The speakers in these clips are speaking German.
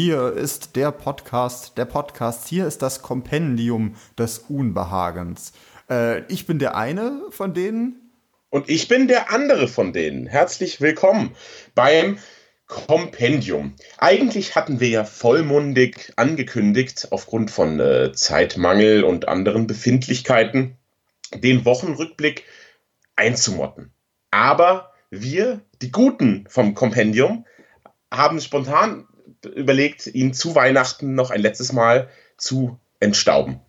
Hier ist der Podcast, der Podcast. Hier ist das Kompendium des Unbehagens. Äh, ich bin der eine von denen. Und ich bin der andere von denen. Herzlich willkommen beim Kompendium. Eigentlich hatten wir ja vollmundig angekündigt, aufgrund von äh, Zeitmangel und anderen Befindlichkeiten, den Wochenrückblick einzumotten. Aber wir, die Guten vom Kompendium, haben spontan überlegt, ihn zu Weihnachten noch ein letztes Mal zu entstauben.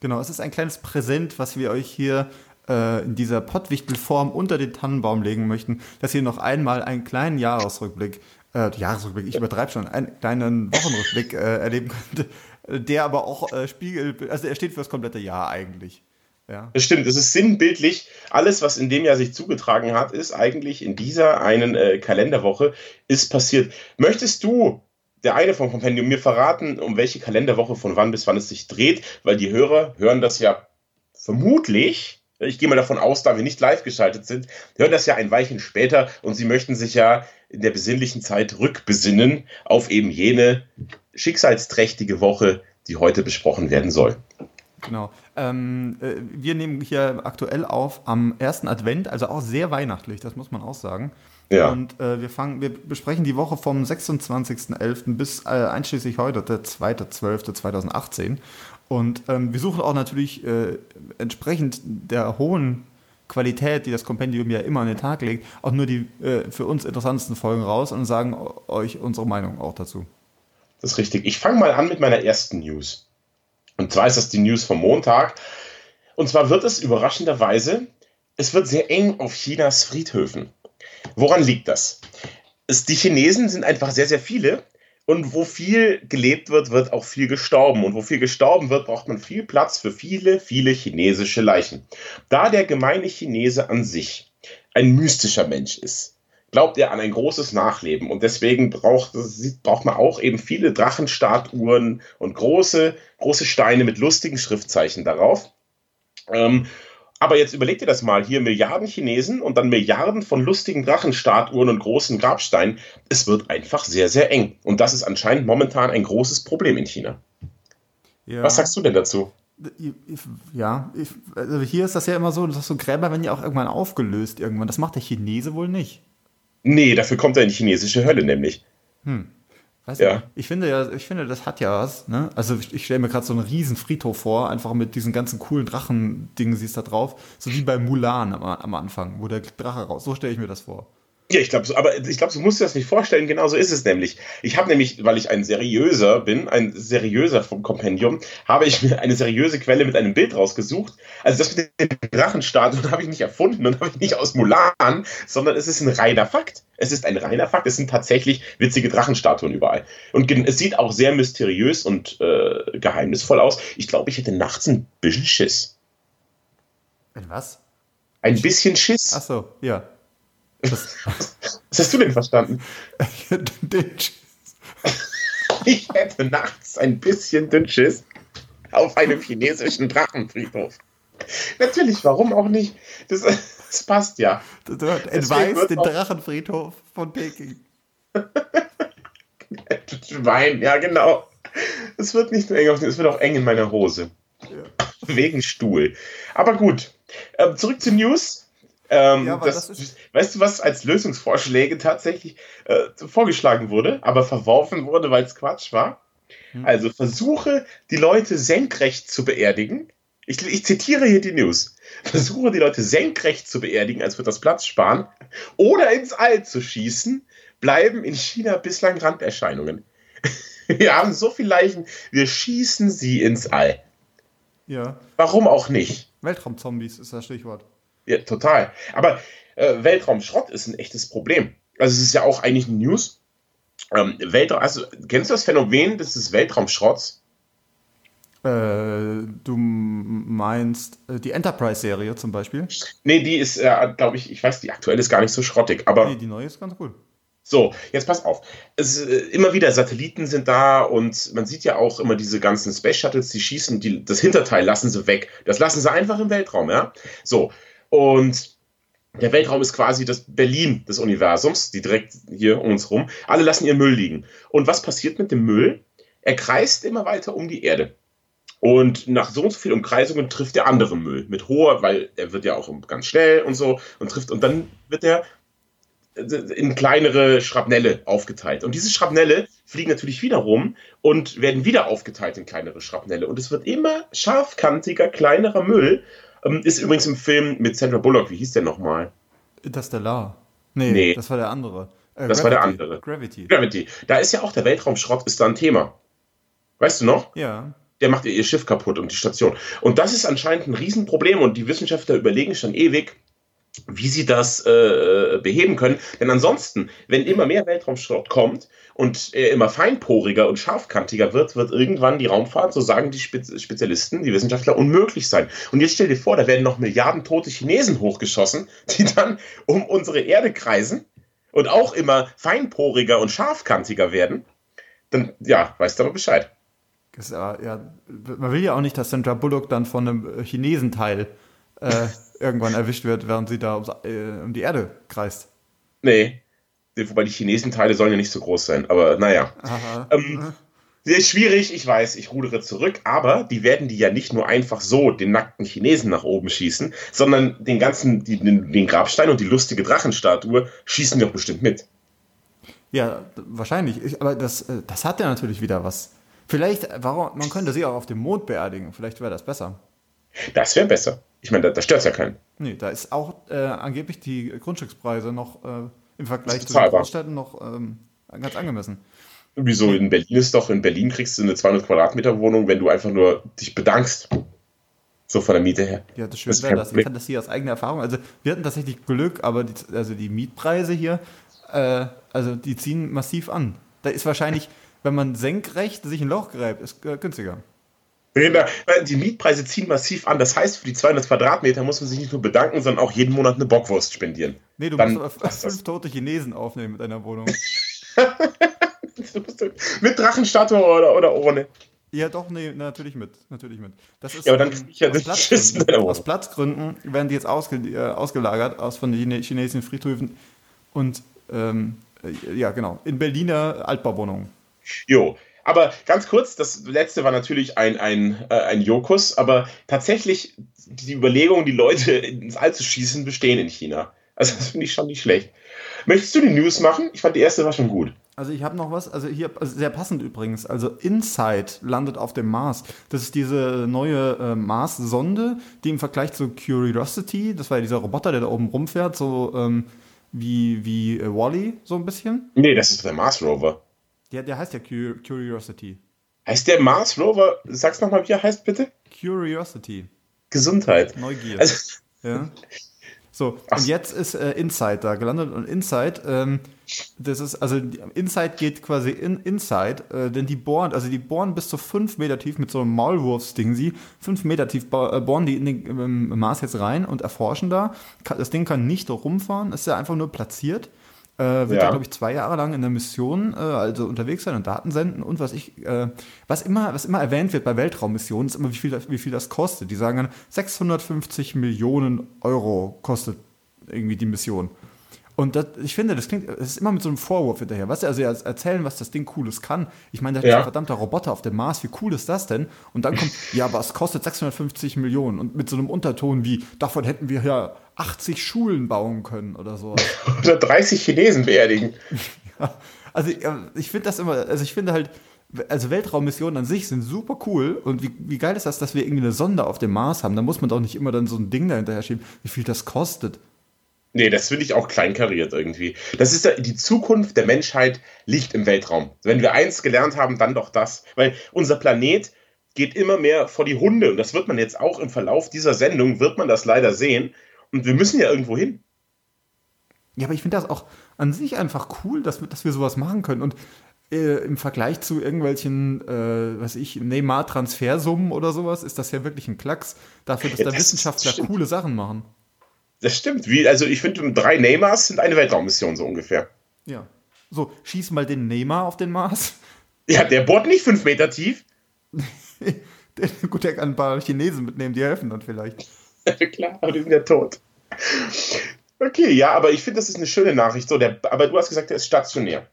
Genau, es ist ein kleines Präsent, was wir euch hier äh, in dieser Pottwichtelform unter den Tannenbaum legen möchten, dass ihr noch einmal einen kleinen Jahresrückblick, äh, Jahresrückblick, ich übertreibe schon, einen kleinen Wochenrückblick äh, erleben könnt, der aber auch äh, spiegelt, also er steht für das komplette Jahr eigentlich. Ja. Das stimmt, es ist sinnbildlich. Alles, was in dem Jahr sich zugetragen hat, ist eigentlich in dieser einen äh, Kalenderwoche ist passiert. Möchtest du der eine vom Kompendium mir verraten, um welche Kalenderwoche von wann bis wann es sich dreht, weil die Hörer hören das ja vermutlich, ich gehe mal davon aus, da wir nicht live geschaltet sind, hören das ja ein Weilchen später und sie möchten sich ja in der besinnlichen Zeit rückbesinnen auf eben jene schicksalsträchtige Woche, die heute besprochen werden soll. Genau. Ähm, äh, wir nehmen hier aktuell auf am ersten Advent, also auch sehr weihnachtlich, das muss man auch sagen. Ja. Und äh, wir fangen, wir besprechen die Woche vom 26.11. bis äh, einschließlich heute, der 2.12.2018. Und ähm, wir suchen auch natürlich äh, entsprechend der hohen Qualität, die das Kompendium ja immer an den Tag legt, auch nur die äh, für uns interessantesten Folgen raus und sagen euch unsere Meinung auch dazu. Das ist richtig. Ich fange mal an mit meiner ersten News. Und zwar ist das die News vom Montag. Und zwar wird es überraschenderweise, es wird sehr eng auf Chinas Friedhöfen. Woran liegt das? Es, die Chinesen sind einfach sehr, sehr viele. Und wo viel gelebt wird, wird auch viel gestorben. Und wo viel gestorben wird, braucht man viel Platz für viele, viele chinesische Leichen. Da der gemeine Chinese an sich ein mystischer Mensch ist, glaubt er an ein großes Nachleben. Und deswegen braucht, braucht man auch eben viele Drachenstatuen und große, große Steine mit lustigen Schriftzeichen darauf. Ähm, aber jetzt überleg dir das mal, hier Milliarden Chinesen und dann Milliarden von lustigen Drachenstatuen und großen Grabsteinen. Es wird einfach sehr, sehr eng. Und das ist anscheinend momentan ein großes Problem in China. Ja. Was sagst du denn dazu? Ja, ich, also hier ist das ja immer so, dass so Gräber werden ja auch irgendwann aufgelöst irgendwann. Das macht der Chinese wohl nicht. Nee, dafür kommt er in die chinesische Hölle nämlich. Hm. Weißt ja. Du, ich finde ja, ich finde, das hat ja was, ne? Also ich, ich stelle mir gerade so einen riesen Friedhof vor, einfach mit diesen ganzen coolen Drachen-Dingen siehst da drauf. So wie bei Mulan am, am Anfang, wo der Drache raus. So stelle ich mir das vor. Ja, ich glaube, so, aber ich glaube, du musst dir das nicht vorstellen. Genau so ist es nämlich. Ich habe nämlich, weil ich ein seriöser bin, ein seriöser vom Kompendium, habe ich mir eine seriöse Quelle mit einem Bild rausgesucht. Also das mit dem Drachenstatuen habe ich nicht erfunden und habe ich nicht aus Mulan, sondern es ist ein reiner Fakt. Es ist ein reiner Fakt. Es sind tatsächlich witzige Drachenstatuen überall. Und es sieht auch sehr mysteriös und äh, geheimnisvoll aus. Ich glaube, ich hätte nachts ein bisschen Schiss. Ein was? Ein bisschen Schiss. Ach so, ja. Was, was hast du denn verstanden? Ich hätte nachts ein bisschen Dünnschiss auf einem chinesischen Drachenfriedhof. Natürlich, warum auch nicht? Das, das passt ja. Du entweist den Drachenfriedhof von Peking. Schwein, ja genau. Es wird nicht nur eng auf es wird auch eng in meiner Hose. Ja. Wegen Stuhl. Aber gut. Ähm, zurück zu News. Ähm, ja, das, das weißt du, was als Lösungsvorschläge tatsächlich äh, vorgeschlagen wurde, aber verworfen wurde, weil es Quatsch war? Hm. Also versuche, die Leute senkrecht zu beerdigen. Ich, ich, zitiere hier die News. Versuche, die Leute senkrecht zu beerdigen, als wird das Platz sparen, oder ins All zu schießen, bleiben in China bislang Randerscheinungen. Wir haben so viele Leichen, wir schießen sie ins All. Ja. Warum auch nicht? Weltraumzombies ist das Stichwort. Ja, total. Aber äh, Weltraumschrott ist ein echtes Problem. Also es ist ja auch eigentlich eine News. Ähm, Weltraum, also kennst du das Phänomen des Weltraumschrotts? Äh, du meinst äh, die Enterprise-Serie zum Beispiel? Nee, die ist, äh, glaube ich, ich weiß, die aktuelle ist gar nicht so schrottig, aber. Nee, die neue ist ganz cool. So, jetzt pass auf. Es, äh, immer wieder Satelliten sind da und man sieht ja auch immer diese ganzen Space Shuttles, die schießen, die, das Hinterteil lassen sie weg. Das lassen sie einfach im Weltraum, ja. So. Und der Weltraum ist quasi das Berlin des Universums, die direkt hier um uns rum. Alle lassen ihren Müll liegen. Und was passiert mit dem Müll? Er kreist immer weiter um die Erde. Und nach so und so vielen Umkreisungen trifft er anderen Müll mit hoher, weil er wird ja auch ganz schnell und so und trifft und dann wird er in kleinere Schrapnelle aufgeteilt. Und diese Schrapnelle fliegen natürlich wieder rum und werden wieder aufgeteilt in kleinere Schrapnelle. Und es wird immer scharfkantiger, kleinerer Müll. Ähm, ist übrigens im Film mit Sandra Bullock, wie hieß der nochmal? Interstellar. Nee, nee, das war der andere. Äh, das Gravity. war der andere. Gravity. Gravity. Da ist ja auch der Weltraumschrott ist da ein Thema. Weißt du noch? Ja. Der macht ihr Schiff kaputt und die Station. Und das ist anscheinend ein Riesenproblem und die Wissenschaftler überlegen schon ewig, wie sie das äh, beheben können. Denn ansonsten, wenn immer mehr Weltraumschrott kommt und er immer feinporiger und scharfkantiger wird, wird irgendwann die Raumfahrt, so sagen die Spezialisten, die Wissenschaftler, unmöglich sein. Und jetzt stell dir vor, da werden noch Milliarden tote Chinesen hochgeschossen, die dann um unsere Erde kreisen und auch immer feinporiger und scharfkantiger werden. Dann, ja, weißt du aber Bescheid. Ja, ja, man will ja auch nicht, dass Sandra Bullock dann von einem Chinesenteil äh, irgendwann erwischt wird, während sie da äh, um die Erde kreist. Nee. Wobei die Chinesenteile sollen ja nicht so groß sein, aber naja. Ähm, sehr schwierig, ich weiß, ich rudere zurück, aber die werden die ja nicht nur einfach so den nackten Chinesen nach oben schießen, sondern den ganzen, die, den, den Grabstein und die lustige Drachenstatue schießen doch bestimmt mit. Ja, wahrscheinlich. Ich, aber das, äh, das hat ja natürlich wieder was. Vielleicht, warum, man könnte sie auch auf dem Mond beerdigen. Vielleicht wäre das besser. Das wäre besser. Ich meine, da, da stört es ja keinen. Nee, da ist auch äh, angeblich die Grundstückspreise noch äh, im Vergleich zu den Großstädten noch ähm, ganz angemessen. Wieso? In Berlin ist doch, in Berlin kriegst du eine 200 Quadratmeter Wohnung, wenn du einfach nur dich bedankst. So von der Miete her. Ja, das schön wäre das. Ich kann das hier aus eigener Erfahrung. Also, wir hatten tatsächlich Glück, aber die, also die Mietpreise hier, äh, also die ziehen massiv an. Da ist wahrscheinlich, wenn man senkrecht sich ein Loch gräbt, ist äh, günstiger. Die Mietpreise ziehen massiv an. Das heißt, für die 200 Quadratmeter muss man sich nicht nur bedanken, sondern auch jeden Monat eine Bockwurst spendieren. Nee, du Dann musst fünf das. tote Chinesen aufnehmen mit deiner Wohnung. mit Drachenstatue oder, oder ohne? Ja, doch, nee, natürlich mit. Natürlich mit. Das ist, ja, aber dann kriege ich ja aus, Platzgründen, aus Platzgründen werden die jetzt ausge, äh, ausgelagert aus von den chinesischen Friedhöfen und ähm, äh, ja, genau, in Berliner Altbauwohnungen. Jo, aber ganz kurz, das letzte war natürlich ein, ein, äh, ein Jokus, aber tatsächlich die Überlegung, die Leute ins All zu schießen, bestehen in China. Also das finde ich schon nicht schlecht. Möchtest du die News machen? Ich fand die erste war schon gut. Also ich habe noch was, also hier also sehr passend übrigens. Also Insight landet auf dem Mars. Das ist diese neue äh, Mars-Sonde, die im Vergleich zu Curiosity, das war ja dieser Roboter, der da oben rumfährt, so ähm, wie, wie äh, Wally, so ein bisschen. Nee, das ist der Mars Rover. Der, der heißt ja Curiosity. Heißt der Mars Rover? Sag's nochmal, wie er heißt, bitte? Curiosity. Gesundheit. Neugier. Also, ja. So, Ach. und jetzt ist äh, Insight da gelandet und Insight, ähm, das ist, also Insight geht quasi in Inside, äh, denn die bohren, also die bohren bis zu 5 Meter tief mit so einem Maulwurfsding, sie 5 Meter tief äh, bohren die in den ähm, Mars jetzt rein und erforschen da. Das Ding kann nicht rumfahren, ist ja einfach nur platziert äh, wird ja. da, glaube ich, zwei Jahre lang in der Mission, äh, also unterwegs sein und Daten senden. Und was ich, äh, was immer, was immer erwähnt wird bei Weltraummissionen, ist immer, wie viel, das, wie viel das kostet. Die sagen dann, 650 Millionen Euro kostet irgendwie die Mission. Und das, ich finde, das klingt, es ist immer mit so einem Vorwurf hinterher. Was also erzählen, was das Ding Cooles kann. Ich meine, da ja. ist ein verdammter Roboter auf dem Mars, wie cool ist das denn? Und dann kommt, ja, aber es kostet 650 Millionen und mit so einem Unterton wie, davon hätten wir ja 80 Schulen bauen können oder so. oder 30 Chinesen beerdigen. ja, also ich finde das immer, also ich finde halt, also Weltraummissionen an sich sind super cool und wie, wie geil ist das, dass wir irgendwie eine Sonde auf dem Mars haben? Da muss man doch nicht immer dann so ein Ding dahinter schieben, wie viel das kostet. Nee, das finde ich auch kleinkariert irgendwie. Das ist die Zukunft der Menschheit liegt im Weltraum. Wenn wir eins gelernt haben, dann doch das. Weil unser Planet geht immer mehr vor die Hunde. Und das wird man jetzt auch im Verlauf dieser Sendung, wird man das leider sehen. Und wir müssen ja irgendwo hin. Ja, aber ich finde das auch an sich einfach cool, dass, dass wir sowas machen können. Und äh, im Vergleich zu irgendwelchen, äh, was ich, Neymar-Transfersummen oder sowas, ist das ja wirklich ein Klacks dafür, dass ja, da das Wissenschaftler coole Sachen machen. Das stimmt. Wie, also ich finde, drei Neymars sind eine Weltraummission so ungefähr. Ja. So, schieß mal den Neymar auf den Mars. Ja, der bohrt nicht fünf Meter tief. Gut, der kann ein paar Chinesen mitnehmen, die helfen dann vielleicht. Klar, aber die sind ja tot. Okay, ja, aber ich finde, das ist eine schöne Nachricht. So, der, aber du hast gesagt, der ist stationär.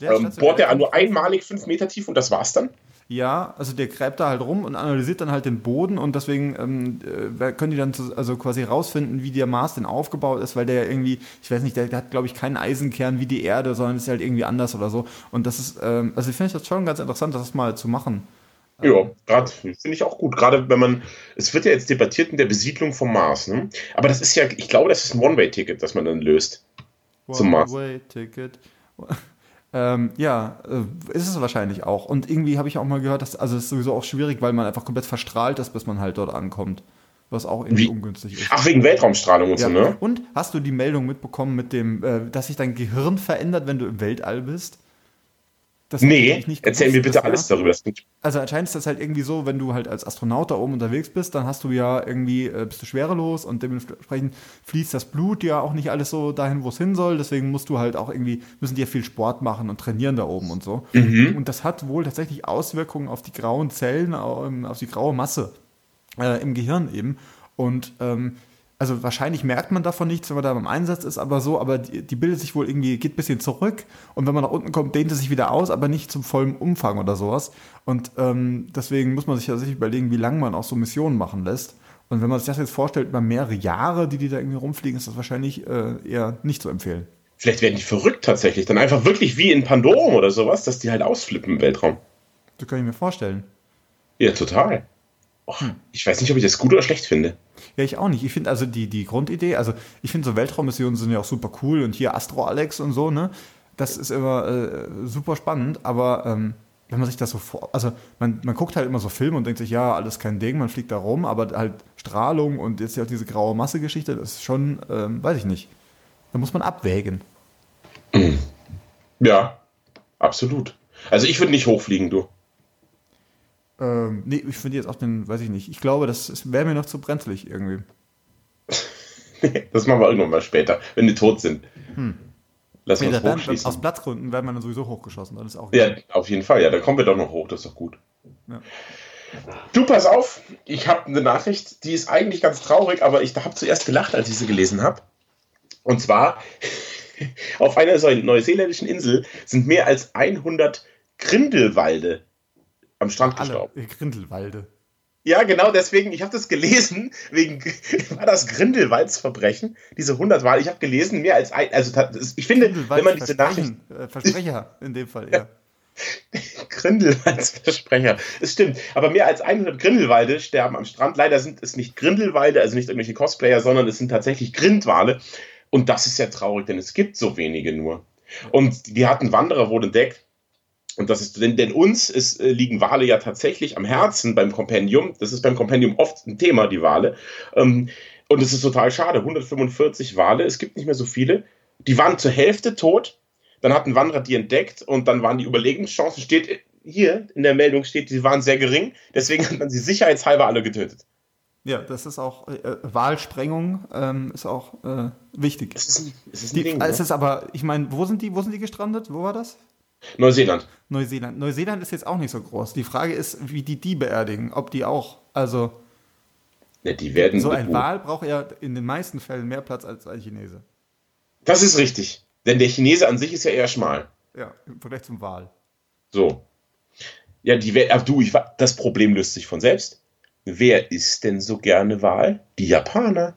Der ähm, bohrt der nur einmalig fünf Meter tief und das war's dann? Ja, also der gräbt da halt rum und analysiert dann halt den Boden und deswegen ähm, äh, können die dann zu, also quasi rausfinden, wie der Mars denn aufgebaut ist, weil der irgendwie, ich weiß nicht, der, der hat glaube ich keinen Eisenkern wie die Erde, sondern ist halt irgendwie anders oder so. Und das ist, ähm, also ich finde das schon ganz interessant, das mal zu machen. Ja, gerade finde ich auch gut. Gerade wenn man, es wird ja jetzt debattiert in der Besiedlung vom Mars, ne? Aber das ist ja, ich glaube, das ist ein One-Way-Ticket, das man dann löst. One zum Mars. One-Way-Ticket. Ähm, ja, äh, ist es wahrscheinlich auch. Und irgendwie habe ich auch mal gehört, dass also es ist sowieso auch schwierig, weil man einfach komplett verstrahlt ist, bis man halt dort ankommt. Was auch irgendwie Wie? ungünstig ist. Ach, wegen Weltraumstrahlung und ja. so, ne? Und hast du die Meldung mitbekommen mit dem, äh, dass sich dein Gehirn verändert, wenn du im Weltall bist? Das nee, erzähl mir bitte alles darüber. Also anscheinend ist das halt irgendwie so, wenn du halt als Astronaut da oben unterwegs bist, dann hast du ja irgendwie, äh, bist du schwerelos und dementsprechend fließt das Blut ja auch nicht alles so dahin, wo es hin soll. Deswegen musst du halt auch irgendwie, müssen die ja viel Sport machen und trainieren da oben und so. Mhm. Und das hat wohl tatsächlich Auswirkungen auf die grauen Zellen, auf die graue Masse äh, im Gehirn eben. Und ähm, also wahrscheinlich merkt man davon nichts, wenn man da beim Einsatz ist, aber so, aber die, die, bildet sich wohl irgendwie, geht ein bisschen zurück und wenn man nach unten kommt, dehnt es sich wieder aus, aber nicht zum vollen Umfang oder sowas. Und ähm, deswegen muss man sich tatsächlich überlegen, wie lange man auch so Missionen machen lässt. Und wenn man sich das jetzt vorstellt, über mehrere Jahre, die die da irgendwie rumfliegen, ist das wahrscheinlich äh, eher nicht zu empfehlen. Vielleicht werden die verrückt tatsächlich. Dann einfach wirklich wie in Pandorum oder sowas, dass die halt ausflippen im Weltraum. Das kann ich mir vorstellen. Ja, total. Oh, ich weiß nicht, ob ich das gut oder schlecht finde. Ja, ich auch nicht. Ich finde also die, die Grundidee, also ich finde so Weltraummissionen sind ja auch super cool und hier Astro Alex und so, ne? Das ist immer äh, super spannend, aber ähm, wenn man sich das so vor, also man, man guckt halt immer so Filme und denkt sich, ja, alles kein Ding, man fliegt da rum, aber halt Strahlung und jetzt ja diese graue Masse-Geschichte, das ist schon, ähm, weiß ich nicht. Da muss man abwägen. Ja, absolut. Also ich würde nicht hochfliegen, du. Ähm, nee, ich finde jetzt auch den, weiß ich nicht. Ich glaube, das wäre mir noch zu brenzlig irgendwie. das machen wir irgendwann mal später, wenn die tot sind. Hm. Lass nee, uns hochschießen. Aus Platzgründen werden wir dann sowieso hochgeschossen. Das ist auch ja, auf jeden Fall. Ja, dann kommen wir doch noch hoch. Das ist doch gut. Ja. Du, pass auf. Ich habe eine Nachricht, die ist eigentlich ganz traurig, aber ich habe zuerst gelacht, als ich sie gelesen habe. Und zwar, auf einer neuseeländischen Insel sind mehr als 100 Grindelwalde am Strand gestorben. Grindelwalde. Ja, genau, deswegen, ich habe das gelesen, wegen, war das Grindelwaldsverbrechen, diese 100 Wahl. Ich habe gelesen, mehr als ein, also ich finde, wenn man diese Nachricht... Äh, Versprecher in dem Fall, ja. Grindelwaldsversprecher, das stimmt. Aber mehr als 100 Grindelwalde sterben am Strand. Leider sind es nicht Grindelwalde, also nicht irgendwelche Cosplayer, sondern es sind tatsächlich Grindwale. Und das ist ja traurig, denn es gibt so wenige nur. Und die hatten Wanderer wohl entdeckt, und das ist, denn, denn uns ist, äh, liegen Wale ja tatsächlich am Herzen beim Kompendium. Das ist beim Kompendium oft ein Thema, die Wale. Ähm, und es ist total schade. 145 Wale, es gibt nicht mehr so viele. Die waren zur Hälfte tot. Dann hat ein Wanderer die entdeckt und dann waren die Überlegenschancen, steht hier in der Meldung, steht, die waren sehr gering. Deswegen hat man sie sicherheitshalber alle getötet. Ja, das ist auch, äh, Wahlsprengung ähm, ist auch äh, wichtig. Es ist, es ist ein die, Ding, es ne? ist aber, ich meine, wo sind die, wo sind die gestrandet? Wo war das? Neuseeland. Neuseeland. Neuseeland ist jetzt auch nicht so groß. Die Frage ist, wie die die beerdigen. Ob die auch, also. Ja, die werden. So ein Wal braucht ja in den meisten Fällen mehr Platz als ein Chinese. Das ist richtig. Denn der Chinese an sich ist ja eher schmal. Ja, im Vergleich zum Wal. So. Ja, die, ach du, ich, das Problem löst sich von selbst. Wer isst denn so gerne Wal? Die Japaner.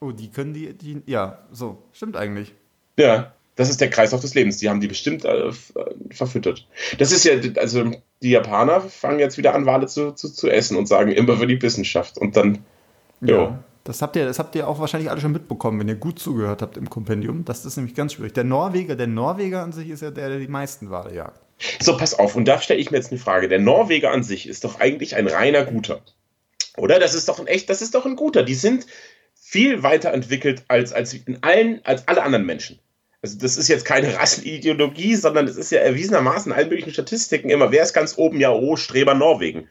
Oh, die können die, die, ja, so, stimmt eigentlich. Ja, das ist der Kreislauf des Lebens. Die haben die bestimmt äh, verfüttert. Das ist ja, also die Japaner fangen jetzt wieder an, Wale zu, zu, zu essen und sagen immer für die Wissenschaft. Und dann, jo. ja. Das habt, ihr, das habt ihr auch wahrscheinlich alle schon mitbekommen, wenn ihr gut zugehört habt im Kompendium. Das ist nämlich ganz schwierig. Der Norweger, der Norweger an sich ist ja der, der die meisten Wale jagt. So, pass auf. Und da stelle ich mir jetzt eine Frage. Der Norweger an sich ist doch eigentlich ein reiner Guter. Oder? Das ist doch ein echt, das ist doch ein Guter. Die sind viel weiterentwickelt als, als in allen, als alle anderen Menschen also das ist jetzt keine Rassenideologie, sondern es ist ja erwiesenermaßen in allen möglichen Statistiken immer, wer ist ganz oben? Ja, oh, Streber Norwegen.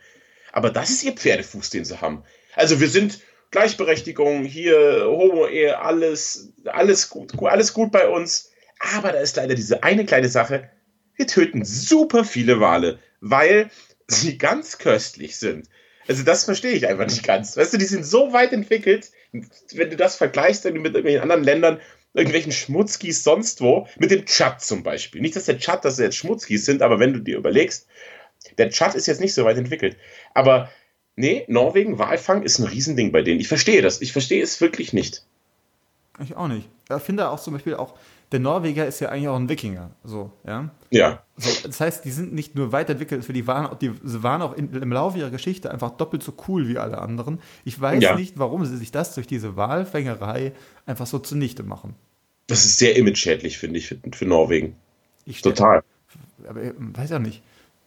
Aber das ist ihr Pferdefuß, den sie haben. Also wir sind Gleichberechtigung, hier Homo-Ehe, alles, alles gut, alles gut bei uns. Aber da ist leider diese eine kleine Sache. Wir töten super viele Wale, weil sie ganz köstlich sind. Also das verstehe ich einfach nicht ganz. Weißt du, die sind so weit entwickelt, wenn du das vergleichst mit irgendwelchen anderen Ländern, irgendwelchen Schmutzkis sonst wo, mit dem Tschad zum Beispiel. Nicht, dass der Tschad, dass jetzt Schmutzkis sind, aber wenn du dir überlegst, der Tschad ist jetzt nicht so weit entwickelt. Aber nee, Norwegen, Walfang ist ein Riesending bei denen. Ich verstehe das. Ich verstehe es wirklich nicht. Ich auch nicht. Ich finde auch zum Beispiel auch, der Norweger ist ja eigentlich auch ein Wikinger. So, ja. Ja. So, das heißt, die sind nicht nur weiterentwickelt, für die waren, die waren auch in, im Laufe ihrer Geschichte einfach doppelt so cool wie alle anderen. Ich weiß ja. nicht, warum sie sich das durch diese Wahlfängerei einfach so zunichte machen. Das ist sehr image-schädlich, finde ich, für, für Norwegen. Ich stell, Total. Aber ich weiß ja nicht.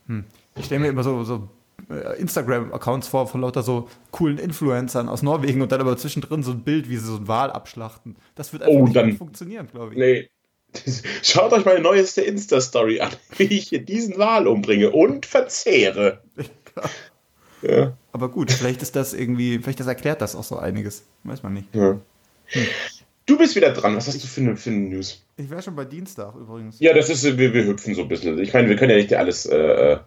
Hm. Ich stelle mir immer so, so äh, Instagram-Accounts vor von lauter so coolen Influencern aus Norwegen und dann aber zwischendrin so ein Bild, wie sie so einen Wal abschlachten. Das wird einfach oh, nicht dann, funktionieren, glaube ich. Nee. Schaut euch meine neueste Insta-Story an, wie ich hier diesen Wal umbringe und verzehre. ja. Aber gut, vielleicht ist das irgendwie, vielleicht das erklärt das auch so einiges. Weiß man nicht. Ja. Hm. Du bist wieder dran. Was hast du für eine, für eine News? Ich wäre schon bei Dienstag übrigens. Ja, das ist, wir, wir hüpfen so ein bisschen. Ich meine, wir können ja nicht alles, äh, äh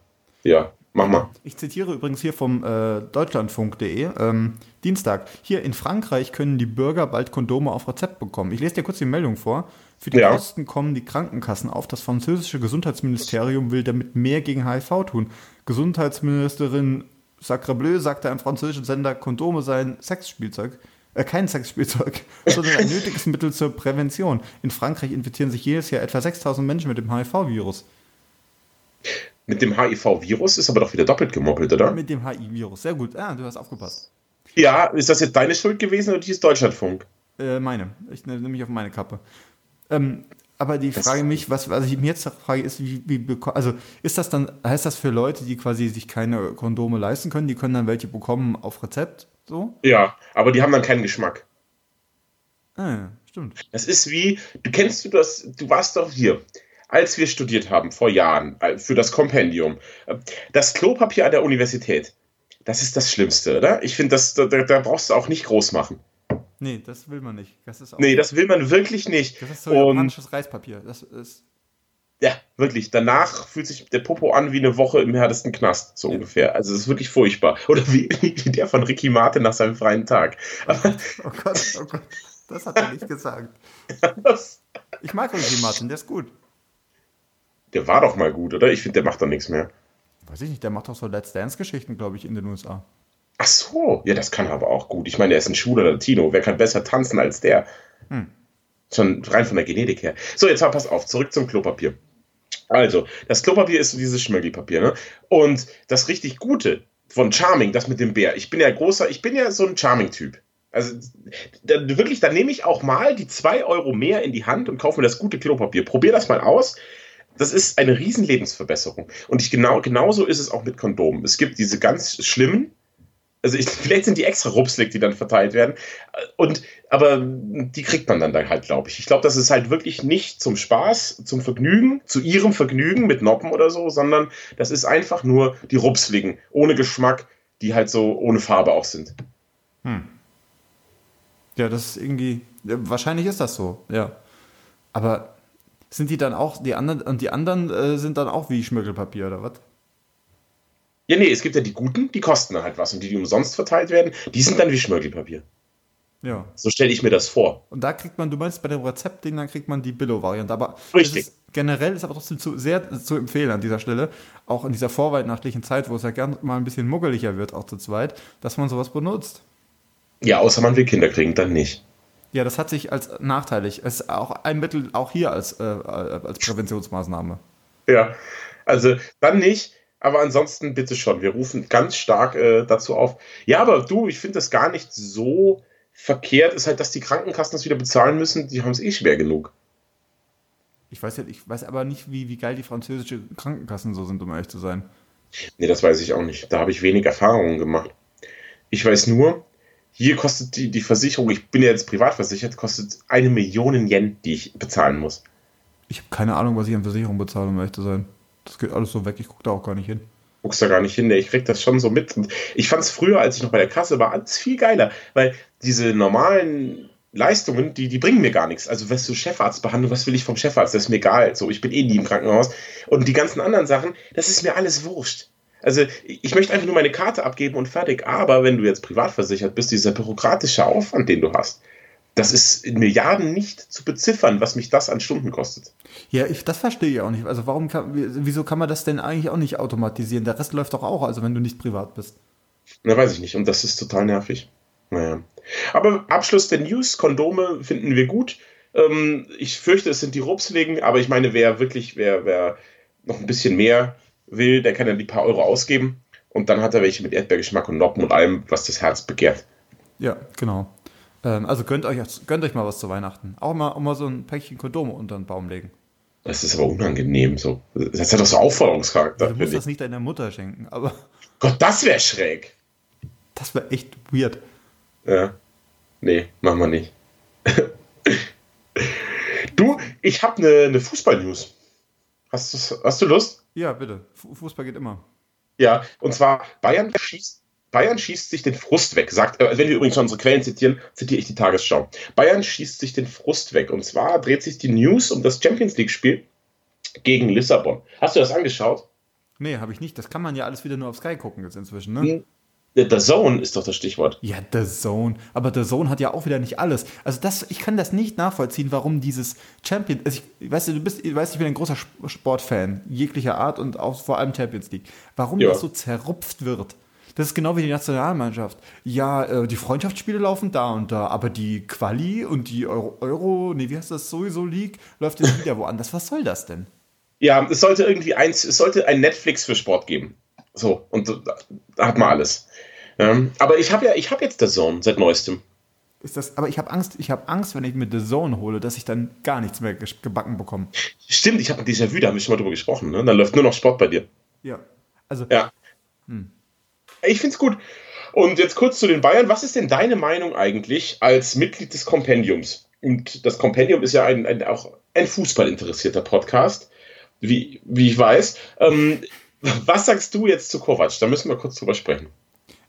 ja, Mach mal. Ich zitiere übrigens hier vom äh, deutschlandfunk.de. Ähm, Dienstag. Hier in Frankreich können die Bürger bald Kondome auf Rezept bekommen. Ich lese dir kurz die Meldung vor. Für die ja. Kosten kommen die Krankenkassen auf. Das französische Gesundheitsministerium will damit mehr gegen HIV tun. Gesundheitsministerin Sacrebleu sagte einem französischen Sender, Kondome seien Sexspielzeug. Äh, kein Sexspielzeug, sondern ein nötiges Mittel zur Prävention. In Frankreich infizieren sich jedes Jahr etwa 6000 Menschen mit dem HIV-Virus. Mit dem HIV-Virus ist aber doch wieder doppelt gemoppelt, oder? Mit dem HIV-Virus. Sehr gut. Ah, du hast aufgepasst. Ja, ist das jetzt deine Schuld gewesen oder die ist Deutschlandfunk? Äh, meine. Ich nehme mich auf meine Kappe. Ähm, aber die Frage mich, was, was ich mir jetzt frage, ist, wie, wie also ist das dann, heißt das für Leute, die quasi sich keine Kondome leisten können, die können dann welche bekommen auf Rezept? So? Ja, aber die haben dann keinen Geschmack. Ah, stimmt. Das ist wie, du kennst du das, du warst doch hier als wir studiert haben, vor Jahren, äh, für das Kompendium, äh, das Klopapier an der Universität, das ist das Schlimmste, oder? Ich finde, da, da brauchst du auch nicht groß machen. Nee, das will man nicht. Das ist nee, das will man wirklich nicht. Das ist so japanisches Reispapier. Das ist ja, wirklich. Danach fühlt sich der Popo an wie eine Woche im härtesten Knast, so ungefähr. Also es ist wirklich furchtbar. Oder wie, wie der von Ricky Martin nach seinem freien Tag. Oh Gott, oh Gott, oh Gott. Das hat er nicht gesagt. ich mag Ricky Martin, der ist gut. Der war doch mal gut, oder? Ich finde, der macht doch nichts mehr. Weiß ich nicht, der macht doch so Let's Dance-Geschichten, glaube ich, in den USA. Ach so, ja, das kann er aber auch gut. Ich meine, er ist ein schwuler Latino. Wer kann besser tanzen als der? Hm. Schon rein von der Genetik her. So, jetzt pass auf, zurück zum Klopapier. Also, das Klopapier ist so dieses Schmöggelpapier, ne? Und das richtig Gute von Charming, das mit dem Bär. Ich bin ja großer, ich bin ja so ein Charming-Typ. Also da, wirklich, da nehme ich auch mal die zwei Euro mehr in die Hand und kaufe mir das gute Klopapier. Probier das mal aus das ist eine riesen Lebensverbesserung. Und ich genau, genauso ist es auch mit Kondomen. Es gibt diese ganz schlimmen, also ich, vielleicht sind die extra rupslig, die dann verteilt werden. Und, aber die kriegt man dann, dann halt, glaube ich. Ich glaube, das ist halt wirklich nicht zum Spaß, zum Vergnügen, zu ihrem Vergnügen mit Noppen oder so, sondern das ist einfach nur die rupsligen, ohne Geschmack, die halt so ohne Farbe auch sind. Hm. Ja, das ist irgendwie, wahrscheinlich ist das so, ja. Aber sind die dann auch, die anderen, und die anderen äh, sind dann auch wie Schmirgelpapier oder was? Ja, nee, es gibt ja die guten, die kosten dann halt was. Und die, die umsonst verteilt werden, die sind dann wie Schmirgelpapier. Ja. So stelle ich mir das vor. Und da kriegt man, du meinst bei dem Rezeptding, dann kriegt man die Billo-Variante. Aber Richtig. Ist, generell ist aber trotzdem zu, sehr zu empfehlen an dieser Stelle, auch in dieser vorweihnachtlichen Zeit, wo es ja gern mal ein bisschen muggeliger wird, auch zu zweit, dass man sowas benutzt. Ja, außer man will Kinder kriegen, dann nicht. Ja, das hat sich als nachteilig. Es ist auch ein Mittel, auch hier als, äh, als Präventionsmaßnahme. Ja, also dann nicht, aber ansonsten bitte schon. Wir rufen ganz stark äh, dazu auf. Ja, aber du, ich finde das gar nicht so verkehrt. Ist halt, dass die Krankenkassen das wieder bezahlen müssen. Die haben es eh schwer genug. Ich weiß ja, ich weiß aber nicht, wie, wie geil die französische Krankenkassen so sind, um ehrlich zu sein. Nee, das weiß ich auch nicht. Da habe ich wenig Erfahrungen gemacht. Ich weiß nur, hier kostet die, die Versicherung, ich bin ja jetzt privat versichert, kostet eine Million Yen, die ich bezahlen muss. Ich habe keine Ahnung, was ich an Versicherung bezahle, um ehrlich zu sein. Das geht alles so weg, ich gucke da auch gar nicht hin. Guckst da gar nicht hin, ich krieg das schon so mit. Ich fand es früher, als ich noch bei der Kasse war, alles viel geiler, weil diese normalen Leistungen, die, die bringen mir gar nichts. Also, weißt du, Chefarztbehandlung, was will ich vom Chefarzt? Das ist mir egal. So, ich bin eh nie im Krankenhaus. Und die ganzen anderen Sachen, das ist mir alles wurscht. Also, ich möchte einfach nur meine Karte abgeben und fertig. Aber wenn du jetzt privat versichert bist, dieser bürokratische Aufwand, den du hast, das ist in Milliarden nicht zu beziffern, was mich das an Stunden kostet. Ja, ich, das verstehe ich auch nicht. Also warum kann, wieso kann man das denn eigentlich auch nicht automatisieren? Der Rest läuft doch auch, also wenn du nicht privat bist. Na, weiß ich nicht. Und das ist total nervig. Naja. Aber Abschluss der News, Kondome finden wir gut. Ähm, ich fürchte, es sind die Rupsligen, aber ich meine, wer wirklich, wer, wer noch ein bisschen mehr will, der kann dann die paar Euro ausgeben und dann hat er welche mit Erdbeergeschmack und Noppen und allem, was das Herz begehrt. Ja, genau. Ähm, also gönnt euch, gönnt euch mal was zu Weihnachten. Auch mal, auch mal so ein Päckchen Kondome unter den Baum legen. Das ist aber unangenehm. So. Das hat doch so Aufforderungscharakter. Ja, du musst das nicht deiner Mutter schenken, aber. Gott, das wäre schräg. Das wäre echt weird. Ja. Nee, machen wir nicht. du, ich habe eine ne, Fußball-News. Hast, hast du Lust? Ja, bitte. Fußball geht immer. Ja, und zwar Bayern schießt, Bayern schießt sich den Frust weg. Sagt, äh, wenn wir übrigens unsere Quellen zitieren, zitiere ich die Tagesschau. Bayern schießt sich den Frust weg. Und zwar dreht sich die News um das Champions League-Spiel gegen Lissabon. Hast du das angeschaut? Nee, habe ich nicht. Das kann man ja alles wieder nur auf Sky gucken jetzt inzwischen, ne? Hm. The Zone ist doch das Stichwort. Ja, The Zone. Aber The Zone hat ja auch wieder nicht alles. Also das, ich kann das nicht nachvollziehen, warum dieses Champion. Also ich, weißt du, du bist, weißt, ich bin ein großer Sportfan jeglicher Art und auch vor allem Champions League. Warum ja. das so zerrupft wird? Das ist genau wie die Nationalmannschaft. Ja, äh, die Freundschaftsspiele laufen da und da, aber die Quali und die Euro, Euro nee, wie heißt das, sowieso League, läuft jetzt wieder woanders. Was soll das denn? Ja, es sollte irgendwie eins, es sollte ein Netflix für Sport geben. So, und da, hat man alles. Ähm, aber ich habe ja, ich habe jetzt The Zone seit neuestem. Ist das, aber ich habe Angst, ich habe Angst, wenn ich mir The Zone hole, dass ich dann gar nichts mehr gebacken bekomme. Stimmt, ich habe ein Déjà-vu, da haben wir schon mal drüber gesprochen. Ne? Dann läuft nur noch Sport bei dir. Ja, also. Ja. Hm. Ich finde es gut. Und jetzt kurz zu den Bayern. Was ist denn deine Meinung eigentlich als Mitglied des Kompendiums? Und das Kompendium ist ja ein, ein auch ein fußballinteressierter Podcast, wie, wie ich weiß. Ähm, was sagst du jetzt zu Kovac? Da müssen wir kurz drüber sprechen.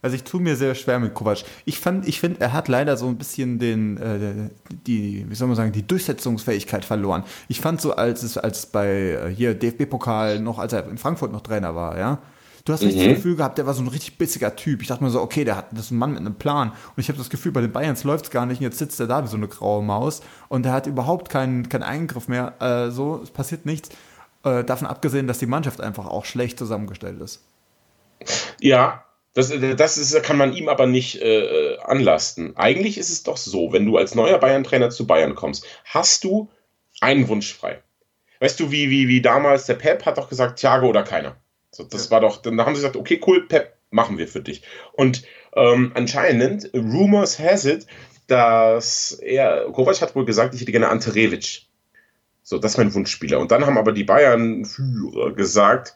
Also ich tue mir sehr schwer mit Kovac. Ich fand, ich finde, er hat leider so ein bisschen den, äh, die, wie soll man sagen, die Durchsetzungsfähigkeit verloren. Ich fand so, als es, als bei äh, hier DFB-Pokal noch, als er in Frankfurt noch Trainer war, ja. Du hast richtig mhm. das Gefühl gehabt, der war so ein richtig bissiger Typ. Ich dachte mir so, okay, der hat das ist ein Mann mit einem Plan. Und ich habe das Gefühl, bei den Bayerns läuft es gar nicht. Und jetzt sitzt er da wie so eine graue Maus und er hat überhaupt keinen, keinen Eingriff mehr. Äh, so, es passiert nichts. Äh, davon abgesehen, dass die Mannschaft einfach auch schlecht zusammengestellt ist. Ja, das, das ist, kann man ihm aber nicht äh, anlasten. Eigentlich ist es doch so, wenn du als neuer Bayern-Trainer zu Bayern kommst, hast du einen Wunsch frei. Weißt du, wie, wie, wie damals der Pep hat doch gesagt, Thiago oder keiner. So, das ja. war doch, dann haben sie gesagt, okay, cool, Pep, machen wir für dich. Und ähm, anscheinend, Rumors has it, dass er, Kovac hat wohl gesagt, ich hätte gerne Ante Revic. So, das ist mein Wunschspieler. Und dann haben aber die Bayern-Führer gesagt,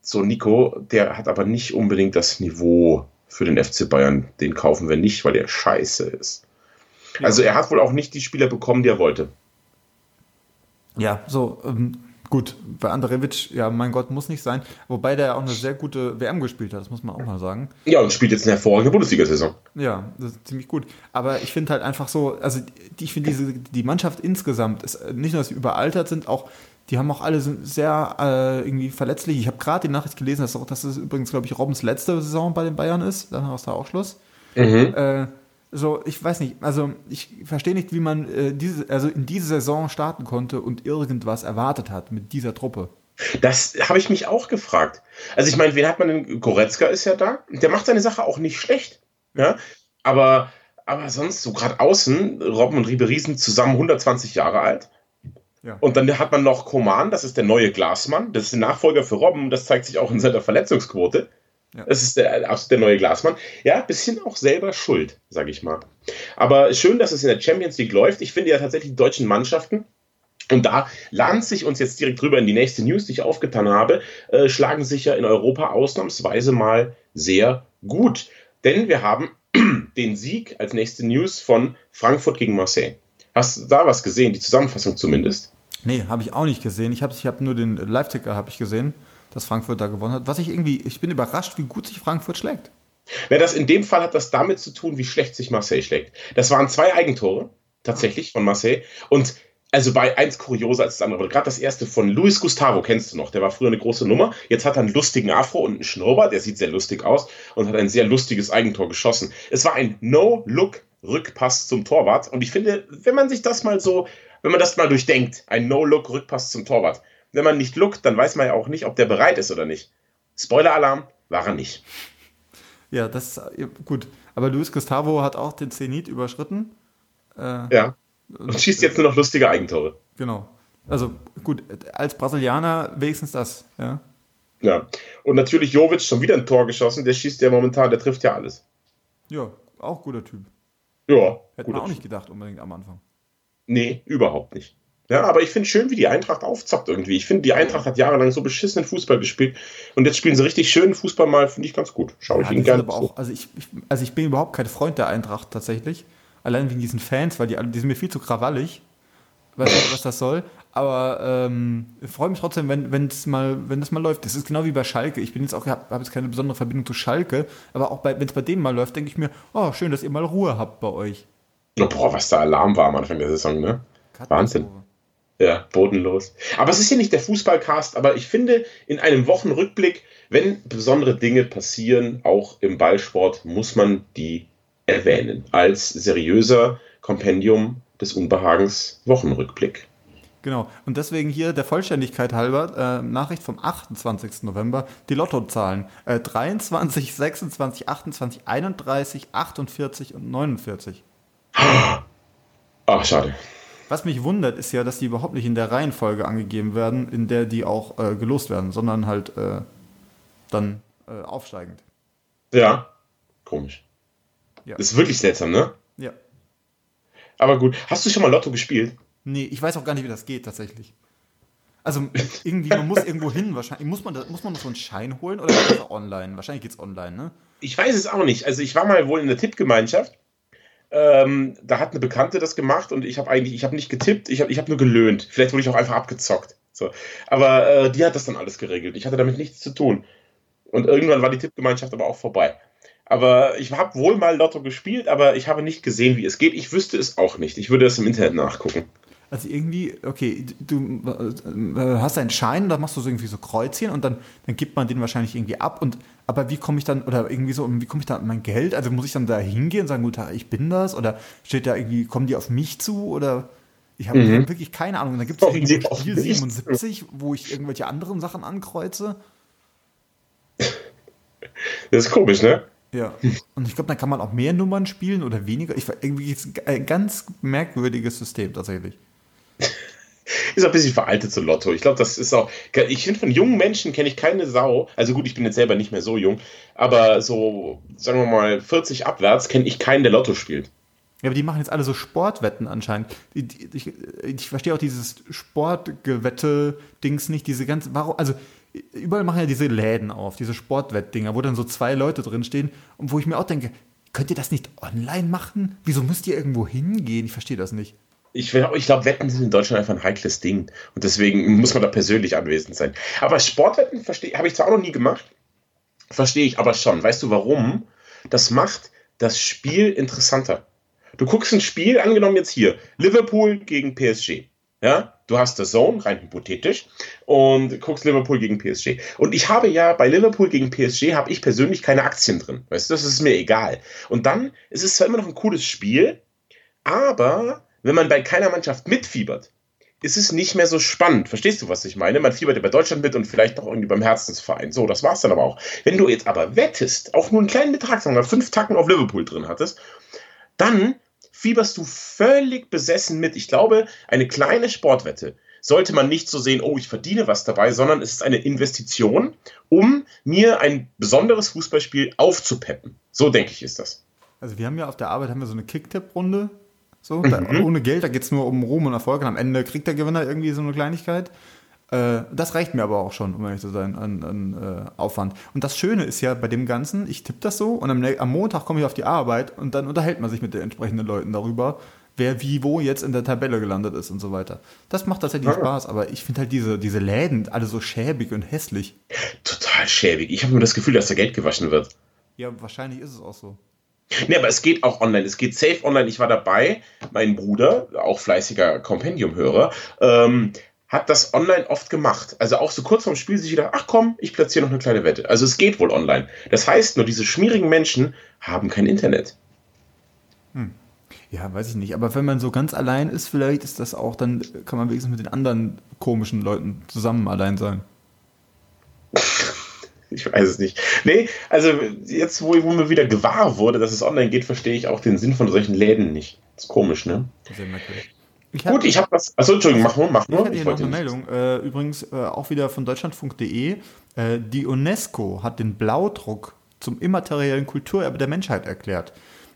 so, Nico, der hat aber nicht unbedingt das Niveau für den FC Bayern. Den kaufen wir nicht, weil der scheiße ist. Ja. Also er hat wohl auch nicht die Spieler bekommen, die er wollte. Ja, so, ähm, gut, bei Andrevic, ja, mein Gott, muss nicht sein. Wobei der ja auch eine sehr gute WM gespielt hat, das muss man auch mal sagen. Ja, und spielt jetzt eine hervorragende Bundesliga-Saison. Ja, das ist ziemlich gut. Aber ich finde halt einfach so, also die, ich finde diese, die Mannschaft insgesamt ist nicht nur, dass sie überaltert sind, auch die haben auch alle sehr äh, irgendwie verletzlich. Ich habe gerade die Nachricht gelesen, dass, auch, dass es übrigens, glaube ich, Robbens letzte Saison bei den Bayern ist. Dann ist da auch Schluss. Mhm. Äh, so, ich weiß nicht, also ich verstehe nicht, wie man äh, diese, also in diese Saison starten konnte und irgendwas erwartet hat mit dieser Truppe. Das habe ich mich auch gefragt. Also ich meine, wen hat man denn? Goretzka ist ja da. Der macht seine Sache auch nicht schlecht. Ja, aber, aber sonst so gerade außen, Robben und Ribéry sind zusammen 120 Jahre alt. Ja. Und dann hat man noch Koman, das ist der neue Glasmann. Das ist der Nachfolger für Robben. Das zeigt sich auch in seiner Verletzungsquote. Ja. Das ist der, absolut der neue Glasmann. Ja, bisschen auch selber schuld, sage ich mal. Aber schön, dass es in der Champions League läuft. Ich finde ja tatsächlich die deutschen Mannschaften, und da lanze ich uns jetzt direkt drüber in die nächste News, die ich aufgetan habe, äh, schlagen sich ja in Europa ausnahmsweise mal sehr gut. Denn wir haben den Sieg als nächste News von Frankfurt gegen Marseille. Hast du da was gesehen, die Zusammenfassung zumindest? Nee, habe ich auch nicht gesehen. Ich habe ich hab nur den Live-Ticker habe ich gesehen, dass Frankfurt da gewonnen hat. Was ich irgendwie, ich bin überrascht, wie gut sich Frankfurt schlägt. Ja, das in dem Fall hat das damit zu tun, wie schlecht sich Marseille schlägt. Das waren zwei Eigentore. tatsächlich von Marseille. Und also bei eins kurioser als das andere. Gerade das erste von Luis Gustavo kennst du noch. Der war früher eine große Nummer. Jetzt hat er einen lustigen Afro und einen Schnurrbart. Der sieht sehr lustig aus und hat ein sehr lustiges Eigentor geschossen. Es war ein No-Look-Rückpass zum Torwart. Und ich finde, wenn man sich das mal so, wenn man das mal durchdenkt, ein No-Look-Rückpass zum Torwart. Wenn man nicht lookt, dann weiß man ja auch nicht, ob der bereit ist oder nicht. Spoiler-Alarm, war er nicht. Ja, das ist gut. Aber Luis Gustavo hat auch den Zenit überschritten. Äh, ja. Und schießt jetzt nur noch lustige Eigentore. Genau. Also gut, als Brasilianer wenigstens das, ja. Ja. Und natürlich Jovic schon wieder ein Tor geschossen, der schießt ja momentan, der trifft ja alles. Ja, auch guter Typ. Ja. Hätte man auch nicht gedacht unbedingt am Anfang. Nee, überhaupt nicht. Ja, aber ich finde schön, wie die Eintracht aufzockt irgendwie. Ich finde, die Eintracht hat jahrelang so beschissenen Fußball gespielt und jetzt spielen sie richtig schönen Fußball mal, finde ich ganz gut. Schaue ich ja, ihnen gerne zu. Also ich, ich, also ich bin überhaupt kein Freund der Eintracht tatsächlich. Allein wegen diesen Fans, weil die, die sind mir viel zu krawallig. Weiß nicht, was das soll. Aber ähm, ich freue mich trotzdem, wenn, wenn's mal, wenn das mal läuft. Das ist genau wie bei Schalke. Ich bin jetzt auch, habe hab jetzt keine besondere Verbindung zu Schalke, aber auch wenn es bei denen mal läuft, denke ich mir, oh, schön, dass ihr mal Ruhe habt bei euch. Oh, boah, was da Alarm war am Anfang der Saison, ne? Wahnsinn. Ja, bodenlos. Aber es ist hier nicht der Fußballcast, aber ich finde, in einem Wochenrückblick, wenn besondere Dinge passieren, auch im Ballsport, muss man die erwähnen als seriöser Kompendium des Unbehagens Wochenrückblick. Genau, und deswegen hier der Vollständigkeit halber, äh, Nachricht vom 28. November, die Lottozahlen. Äh, 23, 26, 28, 31, 48 und 49. Ach, schade. Was mich wundert, ist ja, dass die überhaupt nicht in der Reihenfolge angegeben werden, in der die auch äh, gelost werden, sondern halt äh, dann äh, aufsteigend. Ja, komisch. Ja. Das ist wirklich seltsam, ne? Ja. Aber gut. Hast du schon mal Lotto gespielt? Nee, ich weiß auch gar nicht, wie das geht tatsächlich. Also irgendwie, man muss irgendwo hin wahrscheinlich. Muss man, muss man so einen Schein holen oder geht das online? Wahrscheinlich geht es online, ne? Ich weiß es auch nicht. Also ich war mal wohl in der Tippgemeinschaft. Ähm, da hat eine Bekannte das gemacht und ich habe eigentlich, ich habe nicht getippt, ich habe ich hab nur gelöhnt. Vielleicht wurde ich auch einfach abgezockt. So. Aber äh, die hat das dann alles geregelt. Ich hatte damit nichts zu tun. Und irgendwann war die Tippgemeinschaft aber auch vorbei. Aber ich habe wohl mal Lotto gespielt, aber ich habe nicht gesehen, wie es geht. Ich wüsste es auch nicht. Ich würde es im Internet nachgucken. Also irgendwie, okay, du äh, hast einen Schein, da machst du so irgendwie so Kreuzchen und dann, dann gibt man den wahrscheinlich irgendwie ab. Und aber wie komme ich dann, oder irgendwie so, wie komme ich da an mein Geld? Also muss ich dann da hingehen und sagen, gut, ich bin das? Oder steht da irgendwie, kommen die auf mich zu? Oder ich habe mhm. wirklich keine Ahnung. Und dann gibt es irgendwie Spiel 77, wo ich irgendwelche anderen Sachen ankreuze. Das ist komisch, ne? Ja. Und ich glaube, dann kann man auch mehr Nummern spielen oder weniger. Ich irgendwie ist ein ganz merkwürdiges System tatsächlich. Ist ein bisschen veraltet so Lotto. Ich glaube, das ist auch. Ich finde, von jungen Menschen kenne ich keine Sau. Also gut, ich bin jetzt selber nicht mehr so jung, aber so, sagen wir mal, 40 abwärts kenne ich keinen, der Lotto spielt. Ja, aber die machen jetzt alle so Sportwetten anscheinend. Ich, ich, ich verstehe auch dieses Sportgewette-Dings nicht, diese ganze. Warum, also überall machen ja diese Läden auf, diese Sportwettdinger, wo dann so zwei Leute drinstehen und wo ich mir auch denke, könnt ihr das nicht online machen? Wieso müsst ihr irgendwo hingehen? Ich verstehe das nicht. Ich, ich glaube, Wetten sind in Deutschland einfach ein heikles Ding. Und deswegen muss man da persönlich anwesend sein. Aber Sportwetten habe ich zwar auch noch nie gemacht, verstehe ich aber schon. Weißt du warum? Das macht das Spiel interessanter. Du guckst ein Spiel, angenommen jetzt hier, Liverpool gegen PSG. Ja, du hast The Zone, rein hypothetisch, und guckst Liverpool gegen PSG. Und ich habe ja bei Liverpool gegen PSG habe ich persönlich keine Aktien drin. Weißt du, das ist mir egal. Und dann ist es zwar immer noch ein cooles Spiel, aber wenn man bei keiner Mannschaft mitfiebert, ist es nicht mehr so spannend. Verstehst du, was ich meine? Man fiebert ja bei Deutschland mit und vielleicht noch irgendwie beim Herzensverein. So, das war's dann aber auch. Wenn du jetzt aber wettest, auch nur einen kleinen Betrag, sagen wir fünf Tacken auf Liverpool drin hattest, dann fieberst du völlig besessen mit. Ich glaube, eine kleine Sportwette sollte man nicht so sehen, oh, ich verdiene was dabei, sondern es ist eine Investition, um mir ein besonderes Fußballspiel aufzupeppen. So denke ich, ist das. Also wir haben ja auf der Arbeit haben wir so eine Kicktipp-Runde, so, mhm. da, ohne Geld, da geht es nur um Ruhm und Erfolg und am Ende kriegt der Gewinner irgendwie so eine Kleinigkeit. Äh, das reicht mir aber auch schon, um ehrlich zu sein, an, an äh, Aufwand. Und das Schöne ist ja bei dem Ganzen, ich tippe das so und am, am Montag komme ich auf die Arbeit und dann unterhält man sich mit den entsprechenden Leuten darüber, wer wie wo jetzt in der Tabelle gelandet ist und so weiter. Das macht tatsächlich ja. Spaß, aber ich finde halt diese, diese Läden alle so schäbig und hässlich. Total schäbig. Ich habe nur das Gefühl, dass da Geld gewaschen wird. Ja, wahrscheinlich ist es auch so. Nee, aber es geht auch online. Es geht safe online. Ich war dabei. Mein Bruder, auch fleißiger Compendium-Hörer, ähm, hat das online oft gemacht. Also auch so kurz vorm Spiel sich gedacht, ach komm, ich platziere noch eine kleine Wette. Also es geht wohl online. Das heißt nur, diese schmierigen Menschen haben kein Internet. Hm. Ja, weiß ich nicht. Aber wenn man so ganz allein ist, vielleicht ist das auch, dann kann man wenigstens mit den anderen komischen Leuten zusammen allein sein. Ich weiß es nicht. Nee, also jetzt, wo, wo mir wieder gewahr wurde, dass es online geht, verstehe ich auch den Sinn von solchen Läden nicht. Das ist komisch, ne? Sehr merkwürdig. Ich Gut, ich habe was. Achso, Entschuldigung, mach nur, mach nur. Ich hatte hier noch eine Meldung. Äh, übrigens äh, auch wieder von deutschlandfunk.de. Äh, die UNESCO hat den Blaudruck zum immateriellen Kulturerbe der Menschheit erklärt.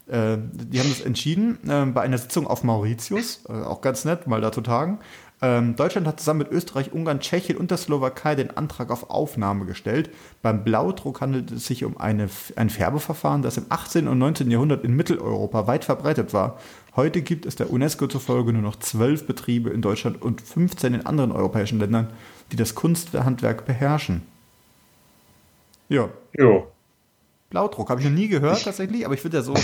Äh, die haben das entschieden äh, bei einer Sitzung auf Mauritius. Äh, auch ganz nett, mal da zu tagen. Ähm, Deutschland hat zusammen mit Österreich, Ungarn, Tschechien und der Slowakei den Antrag auf Aufnahme gestellt. Beim Blaudruck handelt es sich um eine, ein Färbeverfahren, das im 18. und 19. Jahrhundert in Mitteleuropa weit verbreitet war. Heute gibt es der UNESCO zufolge nur noch zwölf Betriebe in Deutschland und 15 in anderen europäischen Ländern, die das Kunsthandwerk beherrschen. Ja. Jo. Blaudruck habe ich noch nie gehört tatsächlich, aber ich finde ja so,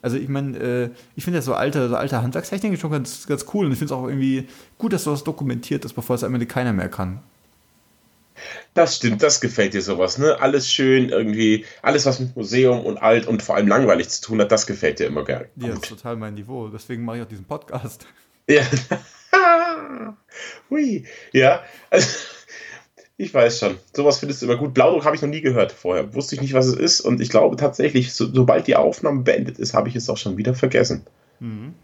also ich meine, äh, ich finde ja so alte, so alte Handwerkstechnik schon ganz, ganz cool und ich finde es auch irgendwie gut, dass sowas dokumentiert ist, bevor es am Ende keiner mehr kann. Das stimmt, das gefällt dir sowas, ne? Alles schön, irgendwie, alles was mit Museum und alt und vor allem langweilig zu tun hat, das gefällt dir immer gerne. Ja, das ist total mein Niveau, deswegen mache ich auch diesen Podcast. Ja. Hui. Ja, also, ich weiß schon. Sowas findest du immer gut. Blaudruck habe ich noch nie gehört vorher. Wusste ich nicht, was es ist. Und ich glaube tatsächlich, so, sobald die Aufnahme beendet ist, habe ich es auch schon wieder vergessen. Mhm.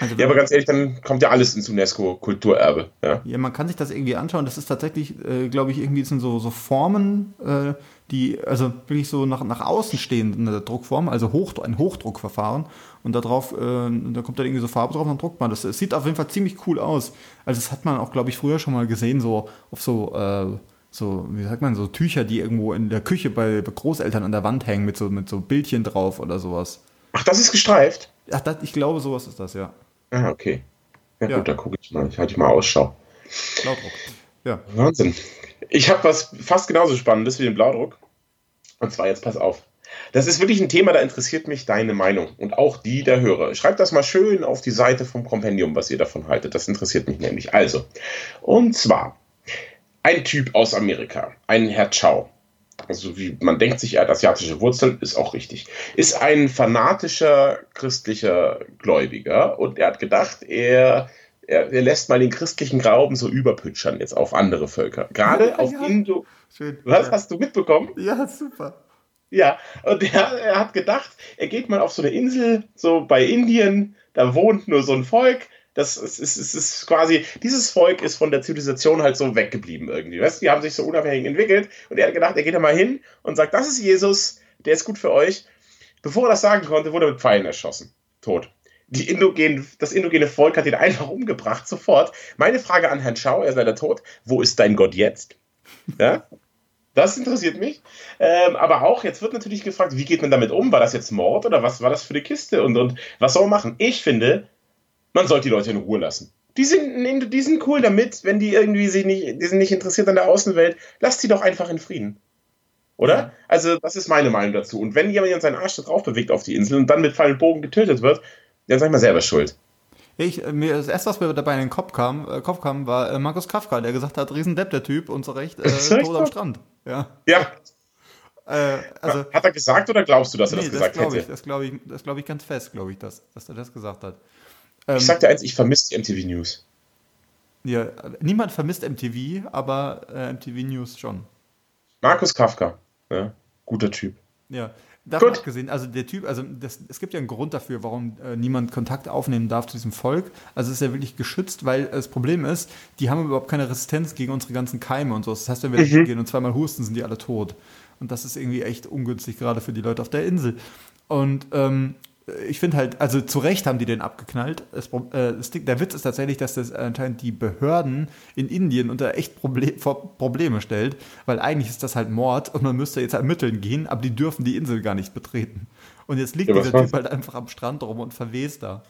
Also ja, aber ganz ehrlich, dann kommt ja alles ins UNESCO-Kulturerbe. Ja. ja, man kann sich das irgendwie anschauen. Das ist tatsächlich, äh, glaube ich, irgendwie sind so, so Formen, äh, die also wirklich so nach, nach außen stehen in der Druckform, also Hoch, ein Hochdruckverfahren. Und darauf, äh, da kommt dann irgendwie so Farbe drauf und dann druckt man das. Es sieht auf jeden Fall ziemlich cool aus. Also das hat man auch, glaube ich, früher schon mal gesehen, so auf so, äh, so, wie sagt man, so Tücher, die irgendwo in der Küche bei Großeltern an der Wand hängen mit so, mit so Bildchen drauf oder sowas. Ach, das ist gestreift? Ach, das, ich glaube, sowas ist das, ja. Ah, okay. Ja, ja. gut, da gucke ich mal. Ich halte mal Ausschau. Blaudruck. Ja. Wahnsinn. Ich habe was fast genauso Spannendes wie den Blaudruck. Und zwar jetzt pass auf. Das ist wirklich ein Thema, da interessiert mich deine Meinung und auch die der Hörer. Schreibt das mal schön auf die Seite vom Kompendium, was ihr davon haltet. Das interessiert mich nämlich. Also, und zwar ein Typ aus Amerika, ein Herr Chow. Also wie man denkt sich, er hat asiatische Wurzeln, ist auch richtig. Ist ein fanatischer christlicher Gläubiger und er hat gedacht, er er, er, lässt mal den christlichen Glauben so überpütschern jetzt auf andere Völker. Gerade ja, auf ja. Indo. Schön. Was hast du mitbekommen? Ja, super. Ja, und er, er hat gedacht, er geht mal auf so eine Insel, so bei Indien, da wohnt nur so ein Volk. Das ist, ist, ist, quasi, dieses Volk ist von der Zivilisation halt so weggeblieben irgendwie. Weißt? Die haben sich so unabhängig entwickelt und er hat gedacht, er geht da mal hin und sagt, das ist Jesus, der ist gut für euch. Bevor er das sagen konnte, wurde er mit Pfeilen erschossen. Tot die indogen, das indogene Volk hat ihn einfach umgebracht, sofort. Meine Frage an Herrn Schau, er ist leider tot, wo ist dein Gott jetzt? Ja? Das interessiert mich. Ähm, aber auch, jetzt wird natürlich gefragt, wie geht man damit um? War das jetzt Mord oder was war das für eine Kiste? Und, und was soll man machen? Ich finde, man sollte die Leute in Ruhe lassen. Die sind, die sind cool damit, wenn die irgendwie sich nicht, die sind nicht interessiert an der Außenwelt. Lasst sie doch einfach in Frieden. Oder? Ja. Also, das ist meine Meinung dazu. Und wenn jemand seinen Arsch drauf bewegt auf die Insel und dann mit Fall und Bogen getötet wird, ja, sag mal selber schuld. Ich, äh, mir, das erste, was mir dabei in den Kopf kam, äh, Kopf kam war äh, Markus Kafka, der gesagt hat, Riesendepp, der Typ, und so recht, äh, tot am Strand. Ja. Ja. Äh, also, hat er gesagt oder glaubst du, dass er nee, das gesagt das hätte? Ich, das glaube ich, das glaub ich ganz fest, glaube ich, dass, dass er das gesagt hat. Ähm, ich sag dir eins, ich vermisse die MTV News. Ja, niemand vermisst MTV, aber äh, MTV News schon. Markus Kafka, ja, guter Typ. Ja, Davon Gut. abgesehen, also der Typ, also das, es gibt ja einen Grund dafür, warum äh, niemand Kontakt aufnehmen darf zu diesem Volk. Also es ist ja wirklich geschützt, weil das Problem ist, die haben überhaupt keine Resistenz gegen unsere ganzen Keime und so. Das heißt, wenn wir mhm. gehen und zweimal husten, sind die alle tot. Und das ist irgendwie echt ungünstig, gerade für die Leute auf der Insel. Und ähm, ich finde halt, also zu Recht haben die den abgeknallt. Es, äh, der Witz ist tatsächlich, dass das anscheinend die Behörden in Indien unter echt Proble vor Probleme stellt, weil eigentlich ist das halt Mord und man müsste jetzt ermitteln gehen, aber die dürfen die Insel gar nicht betreten. Und jetzt liegt ja, dieser Typ halt einfach am Strand rum und verwest da.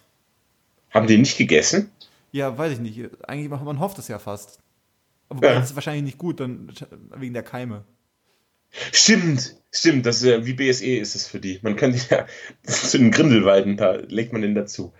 Haben die nicht gegessen? Ja, weiß ich nicht. Eigentlich man hofft es ja fast. Aber ja. das ist wahrscheinlich nicht gut, dann wegen der Keime. Stimmt, stimmt, das ist ja wie BSE ist es für die. Man könnte ja zu den Grindelwalden, da legt man den dazu.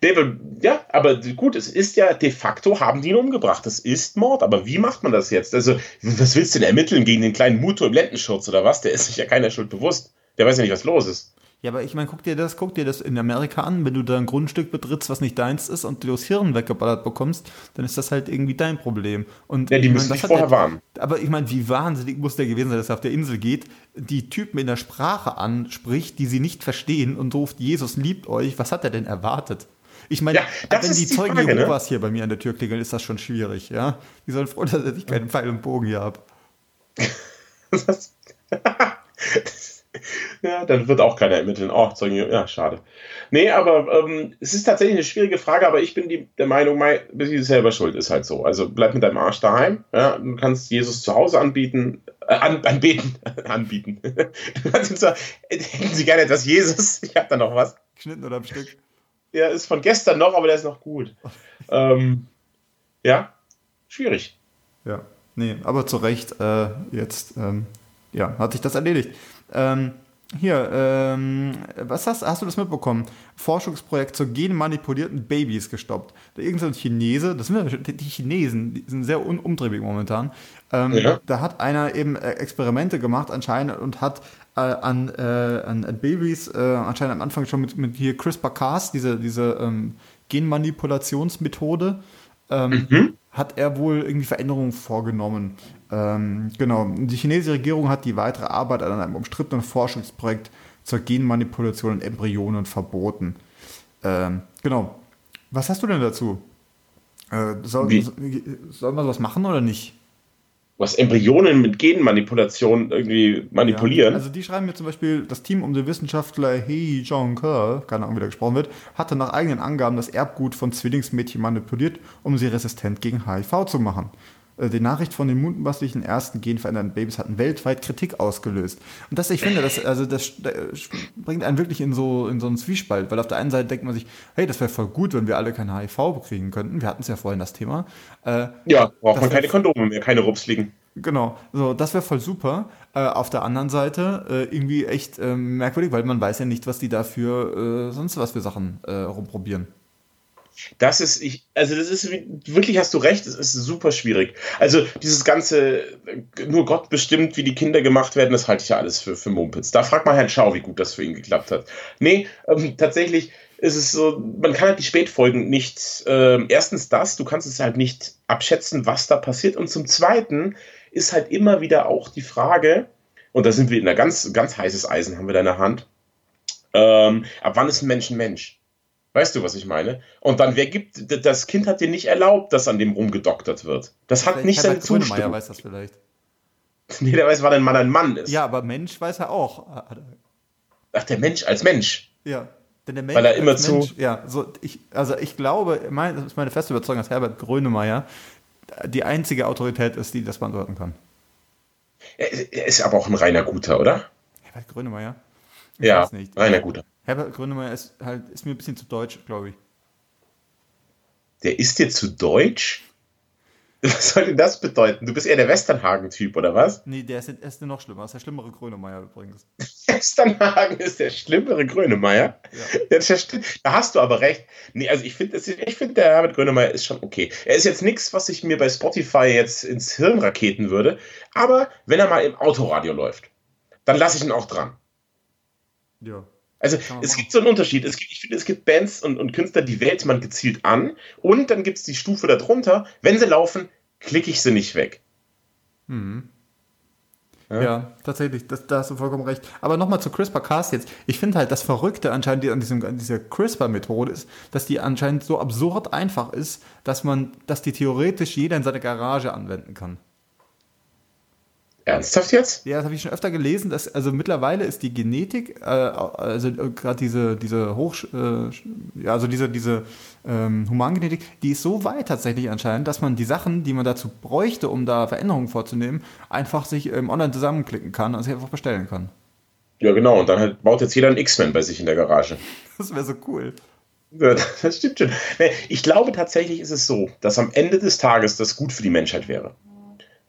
David, ja, aber gut, es ist ja de facto, haben die ihn umgebracht. Das ist Mord, aber wie macht man das jetzt? Also, was willst du denn ermitteln gegen den kleinen Muto im Lendenschurz oder was? Der ist sich ja keiner Schuld bewusst. Der weiß ja nicht, was los ist. Ja, aber ich meine, guck dir das, guck dir das in Amerika an, wenn du da ein Grundstück betrittst, was nicht deins ist und du das Hirn weggeballert bekommst, dann ist das halt irgendwie dein Problem. Und ja, die müssen dich vorher der, warnen. Aber ich meine, wie wahnsinnig muss der gewesen sein, dass er auf der Insel geht, die Typen in der Sprache anspricht, die sie nicht verstehen und ruft, Jesus liebt euch. Was hat er denn erwartet? Ich meine, ja, wenn die, die Zeugen Frage, ne? Jehovas ne? hier bei mir an der Tür klingeln, ist das schon schwierig, ja? Die sollen froh, dass ich keinen Pfeil und Bogen hier habe. ja, dann wird auch keiner ermitteln. Oh, Zeugen ja, schade. Nee, aber ähm, es ist tatsächlich eine schwierige Frage, aber ich bin die, der Meinung, mein, bist du selber schuld, ist halt so. Also bleib mit deinem Arsch daheim. Ja? Du kannst Jesus zu Hause anbieten, äh, an, anbeten, anbieten. Hätten Sie gerne etwas Jesus? Ich habe da noch was. Geschnitten oder am Stück? Ja, ist von gestern noch, aber der ist noch gut. ähm, ja, schwierig. Ja, nee, aber zu Recht, äh, jetzt, ähm, ja, hat sich das erledigt. Ähm, hier, ähm, was hast, hast du das mitbekommen? Forschungsprojekt zu genmanipulierten Babys gestoppt. Da irgendein Chinese, das sind die Chinesen, die sind sehr un umtriebig momentan. Ähm, ja. Da hat einer eben äh, Experimente gemacht anscheinend und hat äh, an, äh, an, an, Babys äh, anscheinend am Anfang schon mit, mit hier CRISPR-Cas, diese, diese ähm, Genmanipulationsmethode, ähm, mhm. hat er wohl irgendwie Veränderungen vorgenommen. Ähm, genau, die chinesische Regierung hat die weitere Arbeit an einem umstrittenen Forschungsprojekt zur Genmanipulation in Embryonen verboten. Ähm, genau. Was hast du denn dazu? Äh, soll, soll man sowas machen oder nicht? Was Embryonen mit Genmanipulation irgendwie manipulieren. Ja, also die schreiben mir zum Beispiel, das Team um den Wissenschaftler He Jong-ke, keine Ahnung, wie der gesprochen wird, hatte nach eigenen Angaben das Erbgut von Zwillingsmädchen manipuliert, um sie resistent gegen HIV zu machen. Äh, die Nachricht von den mutmaßlichen ersten genveränderten Babys hatten weltweit Kritik ausgelöst. Und das, ich finde, das, also das, bringt einen wirklich in so, in so einen Zwiespalt, weil auf der einen Seite denkt man sich, hey, das wäre voll gut, wenn wir alle kein HIV bekriegen könnten. Wir hatten es ja vorhin das Thema. Äh, ja, braucht man keine Kondome mehr, keine Rupsligen. Genau, so, das wäre voll super. Äh, auf der anderen Seite äh, irgendwie echt äh, merkwürdig, weil man weiß ja nicht, was die da für äh, sonst was für Sachen rumprobieren. Das ist, ich, also das ist wirklich, hast du recht, es ist super schwierig. Also dieses ganze, nur Gott bestimmt, wie die Kinder gemacht werden, das halte ich ja alles für, für Mumpitz. Da fragt man Herrn Schau, wie gut das für ihn geklappt hat. Nee, ähm, tatsächlich ist es so, man kann halt die Spätfolgen nicht, äh, erstens das, du kannst es halt nicht abschätzen, was da passiert. Und zum Zweiten ist halt immer wieder auch die Frage, und da sind wir in einer ganz, ganz heißes Eisen, haben wir da in der Hand, ähm, ab wann ist ein Mensch ein Mensch? Weißt du, was ich meine? Und dann, wer gibt, das Kind hat dir nicht erlaubt, dass an dem rumgedoktert wird. Das hat nicht seine Zustimmung. weiß das vielleicht. Nee, der weiß, wann ein Mann ein Mann ist. Ja, aber Mensch weiß er auch. Ach, der Mensch als Mensch. Ja. Denn der Mensch Weil er immer zu. Mensch, ja, so ich, also ich glaube, mein, das ist meine feste Überzeugung, dass Herbert Grönemeyer die einzige Autorität ist, die das beantworten kann. Er, er ist aber auch ein reiner Guter, oder? Herbert Grönemeyer? Ich ja, reiner Guter. Herbert Grönemeyer ist halt ist mir ein bisschen zu deutsch, glaube ich. Der ist dir zu deutsch? Was soll denn das bedeuten? Du bist eher der Westernhagen-Typ, oder was? Nee, der ist, der ist noch schlimmer. Das ist der schlimmere Grönemeyer übrigens. Westernhagen ist der schlimmere Grönemeyer? Ja. da hast du aber recht. Nee, also ich finde, ich find, der Herbert Grönemeyer ist schon okay. Er ist jetzt nichts, was ich mir bei Spotify jetzt ins Hirn raketen würde, aber wenn er mal im Autoradio läuft, dann lasse ich ihn auch dran. Ja. Also es gibt so einen Unterschied. Es gibt, ich finde, es gibt Bands und, und Künstler, die wählt man gezielt an und dann gibt es die Stufe darunter. Wenn sie laufen, klicke ich sie nicht weg. Mhm. Ja. ja, tatsächlich, das, da hast du vollkommen recht. Aber nochmal zu CRISPR-Cas jetzt. Ich finde halt, das Verrückte anscheinend an, diesem, an dieser CRISPR-Methode ist, dass die anscheinend so absurd einfach ist, dass man, dass die theoretisch jeder in seiner Garage anwenden kann. Ernsthaft jetzt? Ja, das habe ich schon öfter gelesen. Dass, also mittlerweile ist die Genetik, äh, also äh, gerade diese, diese Hoch, äh, also diese, diese ähm, Humangenetik, die ist so weit tatsächlich anscheinend, dass man die Sachen, die man dazu bräuchte, um da Veränderungen vorzunehmen, einfach sich ähm, online zusammenklicken kann und sich einfach bestellen kann. Ja, genau. Und dann halt baut jetzt jeder einen X-Men bei sich in der Garage. Das wäre so cool. Ja, das stimmt schon. Ich glaube tatsächlich ist es so, dass am Ende des Tages das gut für die Menschheit wäre.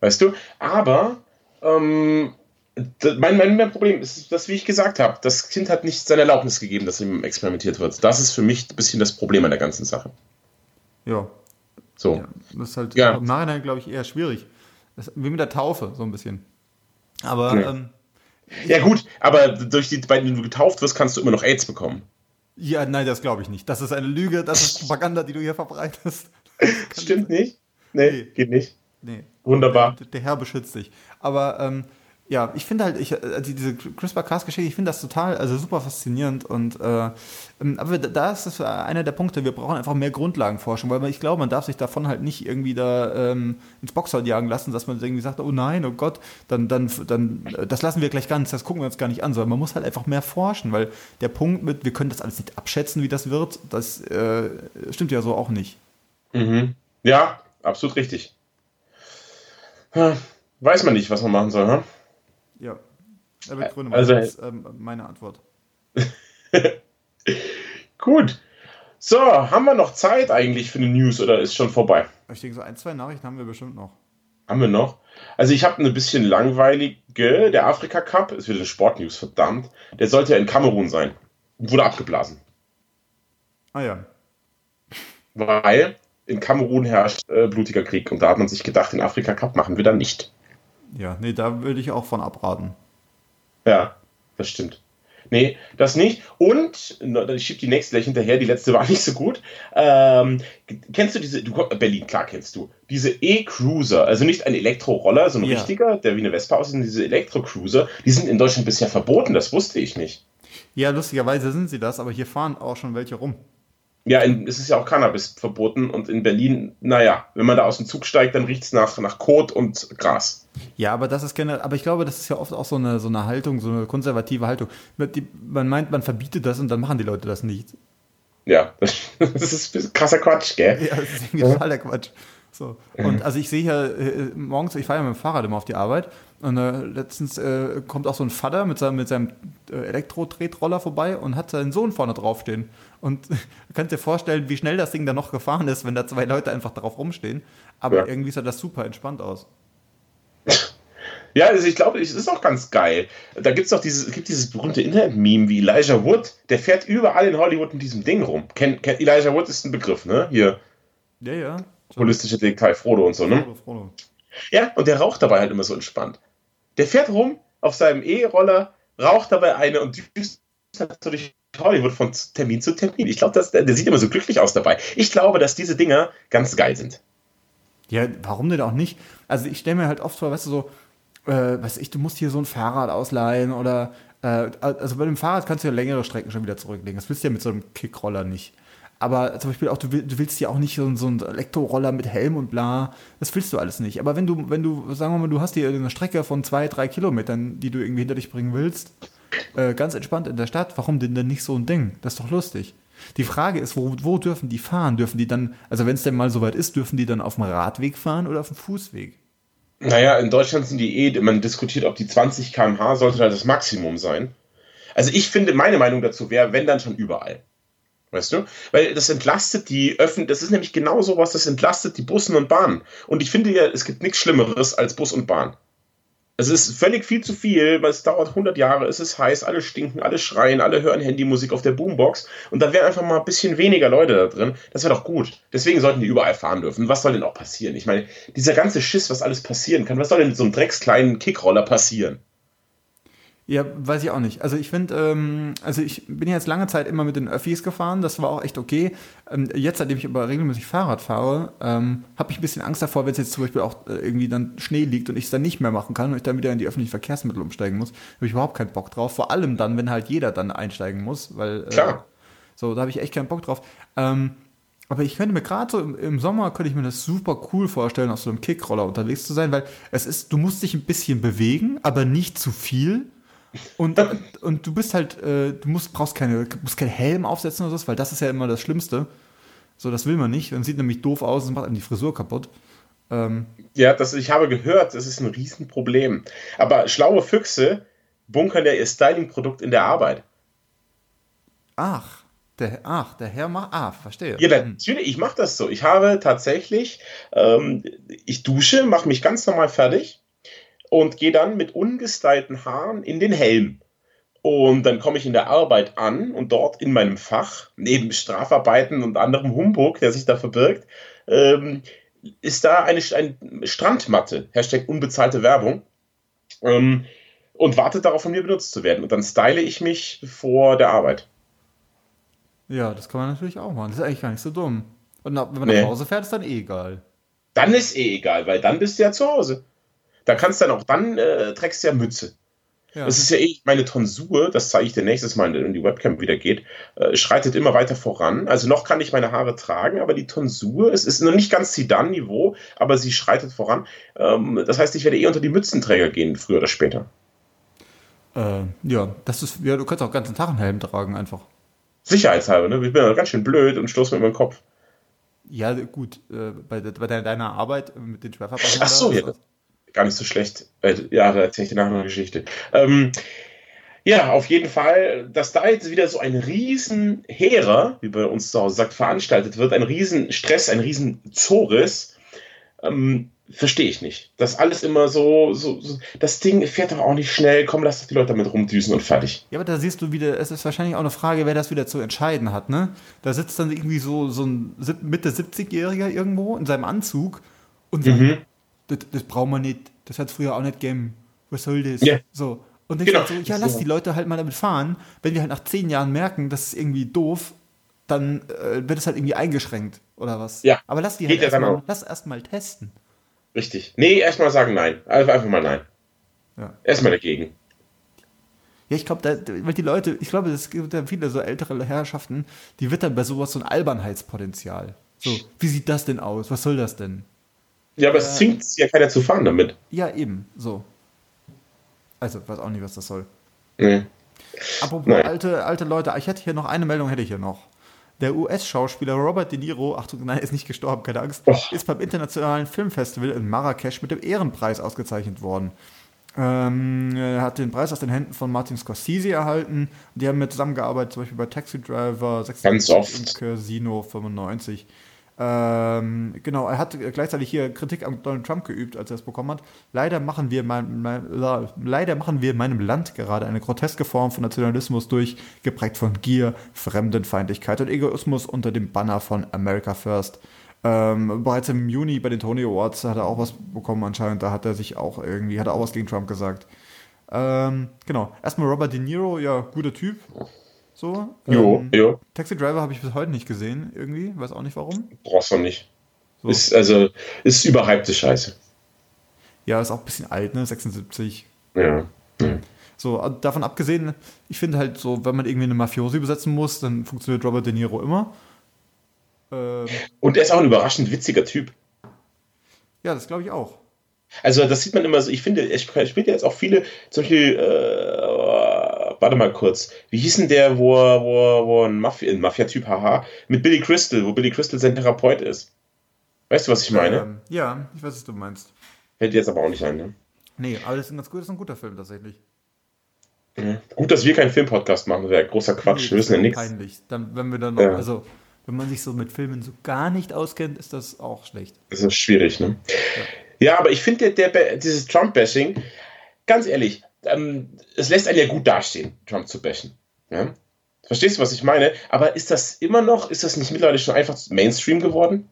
Weißt du? Aber ähm, mein, mein, mein, Problem ist, dass, wie ich gesagt habe, das Kind hat nicht seine Erlaubnis gegeben, dass ihm experimentiert wird. Das ist für mich ein bisschen das Problem an der ganzen Sache. Ja. So. Ja, das ist halt ja. im Nachhinein, glaube ich, eher schwierig. Das, wie mit der Taufe, so ein bisschen. Aber. Ja, ähm, ja gut, aber durch die, wenn du getauft wirst, kannst du immer noch AIDS bekommen. Ja, nein, das glaube ich nicht. Das ist eine Lüge, das ist Propaganda, die du hier verbreitest. Stimmt nicht? Nee, nee, geht nicht. Nee. Wunderbar. Der, der Herr beschützt dich. Aber ähm, ja, ich finde halt, ich, also diese CRISPR-Cas-Geschichte, ich finde das total, also super faszinierend und äh, ähm, aber da ist das einer der Punkte, wir brauchen einfach mehr Grundlagenforschung, weil ich glaube, man darf sich davon halt nicht irgendwie da ähm, ins Boxhorn jagen lassen, dass man irgendwie sagt, oh nein, oh Gott, dann, dann, dann, das lassen wir gleich ganz, das gucken wir uns gar nicht an, sondern man muss halt einfach mehr forschen, weil der Punkt mit, wir können das alles nicht abschätzen, wie das wird, das äh, stimmt ja so auch nicht. Mhm. Ja, absolut richtig. Hm. Weiß man nicht, was man machen soll, hm? Ja. Herbert Grönemeyer also, ist ähm, meine Antwort. Gut. So, haben wir noch Zeit eigentlich für eine News oder ist schon vorbei? Ich denke, so ein, zwei Nachrichten haben wir bestimmt noch. Haben wir noch? Also ich habe eine bisschen langweilige, der Afrika Cup, ist wieder eine Sportnews, verdammt. Der sollte ja in Kamerun sein. Wurde abgeblasen. Ah ja. Weil in Kamerun herrscht äh, blutiger Krieg und da hat man sich gedacht, den Afrika Cup machen wir dann nicht. Ja, nee, da würde ich auch von abraten. Ja, das stimmt. Nee, das nicht. Und, ich schiebe die nächste gleich hinterher, die letzte war nicht so gut. Ähm, kennst du diese, du, Berlin, klar kennst du, diese E-Cruiser, also nicht ein Elektroroller, so ein ja. richtiger, der wie eine Vespa aussieht, diese Elektro-Cruiser, die sind in Deutschland bisher verboten, das wusste ich nicht. Ja, lustigerweise sind sie das, aber hier fahren auch schon welche rum. Ja, in, es ist ja auch Cannabis verboten und in Berlin, naja, wenn man da aus dem Zug steigt, dann riecht es nach, nach Kot und Gras. Ja, aber das ist generell, aber ich glaube, das ist ja oft auch so eine, so eine Haltung, so eine konservative Haltung. Man meint, man verbietet das und dann machen die Leute das nicht. Ja, das ist krasser Quatsch, gell? Ja, das ist irgendwie total der Quatsch. So. Und also ich sehe hier äh, morgens, ich fahre ja mit dem Fahrrad immer auf die Arbeit und äh, letztens äh, kommt auch so ein Vater mit seinem, mit seinem äh, Elektro-Tretroller vorbei und hat seinen Sohn vorne draufstehen. Und kannst dir vorstellen, wie schnell das Ding dann noch gefahren ist, wenn da zwei Leute einfach drauf rumstehen. Aber ja. irgendwie sah das super entspannt aus. Ja, also ich glaube, es ist auch ganz geil. Da gibt's doch dieses, gibt dieses berühmte Internet-Meme wie Elijah Wood, der fährt überall in Hollywood mit diesem Ding rum. Ken, Ken, Elijah Wood ist ein Begriff, ne? Hier. Ja, ja. Holistische Detektiv Frodo und so, ne? Frodo, Frodo. Ja, und der raucht dabei halt immer so entspannt. Der fährt rum auf seinem E-Roller, raucht dabei eine und düst durch Hollywood von Termin zu Termin. Ich glaube, der, sieht immer so glücklich aus dabei. Ich glaube, dass diese Dinger ganz geil sind. Ja, warum denn auch nicht? Also ich stelle mir halt oft vor, weißt du, so, äh, weiß ich, du musst hier so ein Fahrrad ausleihen oder äh, also bei dem Fahrrad kannst du ja längere Strecken schon wieder zurücklegen. Das willst du ja mit so einem Kickroller nicht. Aber zum Beispiel auch, du, will, du willst ja auch nicht so, so einen Elektroroller mit Helm und bla. Das willst du alles nicht. Aber wenn du, wenn du, sagen wir mal, du hast hier eine Strecke von zwei, drei Kilometern, die du irgendwie hinter dich bringen willst, äh, ganz entspannt in der Stadt, warum denn denn nicht so ein Ding? Das ist doch lustig. Die Frage ist, wo, wo dürfen die fahren? Dürfen die dann, also wenn es denn mal soweit ist, dürfen die dann auf dem Radweg fahren oder auf dem Fußweg? Naja, in Deutschland sind die eh, man diskutiert, ob die 20 km/h sollte da das Maximum sein. Also ich finde, meine Meinung dazu wäre, wenn dann schon überall. Weißt du? Weil das entlastet die Öffentlichen, das ist nämlich genau sowas, das entlastet die Bussen und Bahnen. Und ich finde ja, es gibt nichts Schlimmeres als Bus und Bahn. Es ist völlig viel zu viel, weil es dauert 100 Jahre, es ist heiß, alle stinken, alle schreien, alle hören Handymusik auf der Boombox und da wären einfach mal ein bisschen weniger Leute da drin. Das wäre doch gut. Deswegen sollten die überall fahren dürfen. Was soll denn auch passieren? Ich meine, dieser ganze Schiss, was alles passieren kann, was soll denn mit so einem dreckskleinen Kickroller passieren? Ja, weiß ich auch nicht. Also ich finde, ähm, also ich bin jetzt lange Zeit immer mit den Öffis gefahren, das war auch echt okay. Ähm, jetzt, seitdem ich aber regelmäßig Fahrrad fahre, ähm, habe ich ein bisschen Angst davor, wenn es jetzt zum Beispiel auch äh, irgendwie dann Schnee liegt und ich es dann nicht mehr machen kann und ich dann wieder in die öffentlichen Verkehrsmittel umsteigen muss, habe ich überhaupt keinen Bock drauf. Vor allem dann, wenn halt jeder dann einsteigen muss, weil äh, Klar. so, da habe ich echt keinen Bock drauf. Ähm, aber ich könnte mir gerade so im, im, Sommer könnte ich mir das super cool vorstellen, auf so einem Kickroller unterwegs zu sein, weil es ist, du musst dich ein bisschen bewegen, aber nicht zu viel. Und, und du bist halt, äh, du musst, brauchst keine, musst keinen Helm aufsetzen oder so, weil das ist ja immer das Schlimmste. So, das will man nicht. Dann sieht nämlich doof aus und macht einem die Frisur kaputt. Ähm, ja, das, ich habe gehört, das ist ein Riesenproblem. Aber schlaue Füchse bunkern ja ihr Styling-Produkt in der Arbeit. Ach, der, ach, der Herr macht, ah, verstehe. Ja, hm. natürlich, ich mache das so. Ich habe tatsächlich, ähm, ich dusche, mache mich ganz normal fertig und gehe dann mit ungestylten Haaren in den Helm. Und dann komme ich in der Arbeit an und dort in meinem Fach, neben Strafarbeiten und anderem Humbug, der sich da verbirgt, ähm, ist da eine, eine Strandmatte, Hashtag unbezahlte Werbung, ähm, und wartet darauf, von mir benutzt zu werden. Und dann style ich mich vor der Arbeit. Ja, das kann man natürlich auch machen. Das ist eigentlich gar nicht so dumm. Und wenn man nee. nach Hause fährt, ist dann eh egal. Dann ist eh egal, weil dann bist du ja zu Hause. Da kannst du dann auch, dann äh, trägst du ja Mütze. Ja. Das ist ja eh, meine Tonsur, das zeige ich dir nächstes Mal, wenn die Webcam wieder geht, äh, schreitet immer weiter voran. Also noch kann ich meine Haare tragen, aber die Tonsur, es ist noch nicht ganz Zidane-Niveau, aber sie schreitet voran. Ähm, das heißt, ich werde eh unter die Mützenträger gehen, früher oder später. Äh, ja, das ist, ja, du könntest auch ganzen Tag einen Helm tragen, einfach. Sicherheitshalber, ne? Ich bin ja ganz schön blöd und stoße mir über den Kopf. Ja, gut, äh, bei, bei deiner Arbeit mit den Schwerverbrechen. Ach so, ja gar nicht so schlecht. Äh, ja, da erzähle ich dir nachher eine Geschichte. Ähm, ja, auf jeden Fall, dass da jetzt wieder so ein riesen Heere, wie bei uns zu Hause sagt, veranstaltet wird, ein riesen Stress, ein riesen Zores, ähm, verstehe ich nicht. Das alles immer so, so, so, das Ding fährt doch auch nicht schnell, komm, lass doch die Leute damit rumdüsen und fertig. Ja, aber da siehst du wieder, es ist wahrscheinlich auch eine Frage, wer das wieder zu entscheiden hat, ne? Da sitzt dann irgendwie so, so ein Mitte 70-Jähriger irgendwo in seinem Anzug und sagt, mhm das, das braucht man nicht, das hat es früher auch nicht gegeben. Was soll das? Yeah. So. Und ich genau. so, ja, lass die Leute halt mal damit fahren. Wenn wir halt nach zehn Jahren merken, das ist irgendwie doof, dann äh, wird es halt irgendwie eingeschränkt oder was. Ja. Aber lass die halt erstmal erst mal testen. Richtig. Nee, erstmal sagen nein. Einfach, einfach mal nein. Ja. Erstmal dagegen. Ja, ich glaube, weil die Leute, ich glaube, es gibt ja viele so ältere Herrschaften, die wittern bei sowas so ein Albernheitspotenzial. So, wie sieht das denn aus? Was soll das denn? Ja, aber äh, es zwingt ja keiner zu fahren damit. Ja, eben, so. Also, weiß auch nicht, was das soll. Nee. Apropos alte, alte Leute, ich hätte hier noch eine Meldung, hätte ich hier noch. Der US-Schauspieler Robert De Niro, Achtung, nein, er ist nicht gestorben, keine Angst, Och. ist beim Internationalen Filmfestival in Marrakesch mit dem Ehrenpreis ausgezeichnet worden. Ähm, er hat den Preis aus den Händen von Martin Scorsese erhalten. Die haben mit zusammengearbeitet, zum Beispiel bei Taxi Driver 66 und Casino 95. Ähm, genau, er hat gleichzeitig hier Kritik an Donald Trump geübt, als er es bekommen hat. Leider machen wir, mein, mein, leider machen wir in meinem Land gerade eine groteske Form von Nationalismus durch, geprägt von Gier, Fremdenfeindlichkeit und Egoismus unter dem Banner von America First. Ähm, bereits im Juni bei den Tony Awards hat er auch was bekommen anscheinend. Da hat er sich auch irgendwie, hat er auch was gegen Trump gesagt. Ähm, genau. Erstmal Robert De Niro, ja, guter Typ. So. Jo, ähm, jo. Taxi Driver habe ich bis heute nicht gesehen, irgendwie. Weiß auch nicht warum. Brauchst du nicht. So. Ist, also, ist überhypte Scheiße. Ja, ist auch ein bisschen alt, ne? 76. Ja. ja. So, davon abgesehen, ich finde halt so, wenn man irgendwie eine Mafiosi besetzen muss, dann funktioniert Robert De Niro immer. Ähm, Und er ist auch ein überraschend witziger Typ. Ja, das glaube ich auch. Also, das sieht man immer so. Ich finde, er spielt ja jetzt auch viele, zum Beispiel, äh, warte mal kurz. Wie hieß denn der, wo, wo, wo ein Mafia, Mafia-Typ, haha, mit Billy Crystal, wo Billy Crystal sein Therapeut ist? Weißt du, was ich meine? Ähm, ja, ich weiß, was du meinst. Fällt dir jetzt aber auch nicht ein, ne? Nee, aber das ist ein ganz gut, das ist ein guter Film tatsächlich. Mhm. Gut, dass wir keinen Filmpodcast machen, wäre großer Quatsch. Nee, wir wissen ja nichts. Peinlich. Dann, wenn wir dann noch, ja. also, wenn man sich so mit Filmen so gar nicht auskennt, ist das auch schlecht. Das ist schwierig, ne? Ja, ja aber ich finde, der, der, dieses Trump-Bashing, ganz ehrlich, ähm, es lässt einen ja gut dastehen, Trump zu bashen. Ja? Verstehst du, was ich meine? Aber ist das immer noch, ist das nicht mittlerweile schon einfach Mainstream geworden?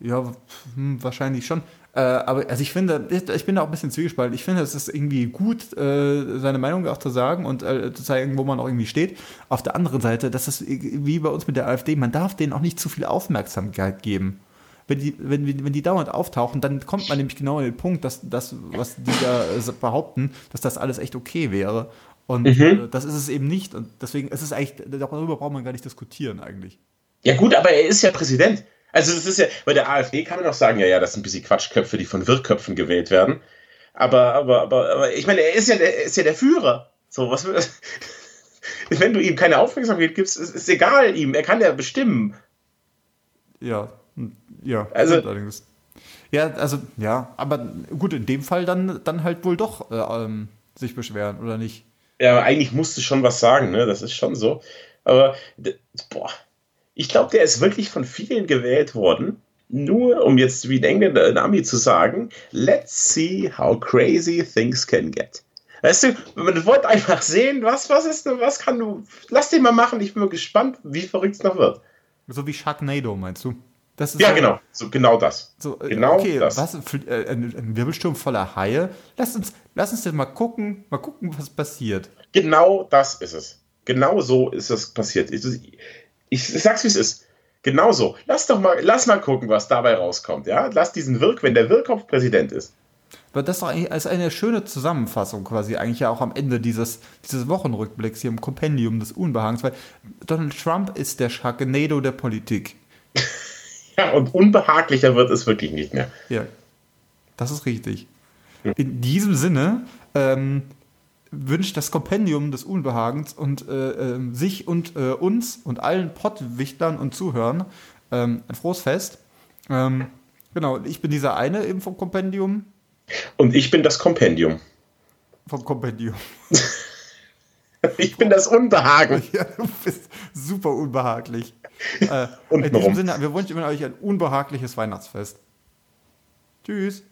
Ja, hm, wahrscheinlich schon. Äh, aber also ich finde, ich bin da auch ein bisschen zwiegespalten. Ich finde, es ist irgendwie gut, äh, seine Meinung auch zu sagen und äh, zu zeigen, wo man auch irgendwie steht. Auf der anderen Seite, das ist wie bei uns mit der AfD, man darf denen auch nicht zu viel Aufmerksamkeit geben wenn die, wenn, wenn die dauernd auftauchen, dann kommt man nämlich genau an den Punkt, dass das, was die da behaupten, dass das alles echt okay wäre. Und mhm. Äh, das ist es eben nicht. Und deswegen ist es eigentlich, darüber braucht man gar nicht diskutieren eigentlich. Ja, gut, aber er ist ja Präsident. Also, das ist ja, bei der AfD kann man auch sagen, ja, ja, das sind ein bisschen Quatschköpfe, die von Wirrköpfen gewählt werden. Aber, aber, aber, aber ich meine, er ist ja der, ist ja der Führer. So, was Wenn du ihm keine Aufmerksamkeit gibst, ist, ist egal ihm. Er kann ja bestimmen. Ja, ja, also, allerdings. Ja, also, ja, aber gut, in dem Fall dann, dann halt wohl doch äh, ähm, sich beschweren, oder nicht? Ja, eigentlich musst du schon was sagen, ne? Das ist schon so. Aber, boah, ich glaube, der ist wirklich von vielen gewählt worden, nur um jetzt wie ein Engländer Nami zu sagen, let's see how crazy things can get. Weißt du, man wollte einfach sehen, was, was ist, was kann du, lass den mal machen, ich bin mal gespannt, wie verrückt es noch wird. So wie Sharknado, meinst du? Ja, so, genau, so, genau das. So, äh, genau okay, das. Was, äh, ein, Wirbelsturm voller Haie. Lass uns, lass uns denn mal gucken, mal gucken, was passiert. Genau das ist es. Genau so ist es passiert. Ich, ich, ich sag's, wie es ist. Genau so. Lass doch mal, lass mal gucken, was dabei rauskommt. Ja? Lass diesen Wirk, wenn der Wirkkopf Präsident ist. Aber das ist eine schöne Zusammenfassung quasi eigentlich ja auch am Ende dieses, dieses Wochenrückblicks hier im Kompendium des Unbehagens, weil Donald Trump ist der Sharknado der Politik. ja, und unbehaglicher wird es wirklich nicht mehr. Ja, das ist richtig. In diesem Sinne ähm, wünscht das Kompendium des Unbehagens und äh, äh, sich und äh, uns und allen Pottwichtlern und Zuhörern ähm, ein frohes Fest. Ähm, genau, ich bin dieser eine eben vom Kompendium. Und ich bin das Kompendium. Vom Kompendium. ich bin das Unbehagen. Ja, du bist super unbehaglich. Äh, in diesem Sinne, wir wünschen euch ein unbehagliches Weihnachtsfest. Tschüss.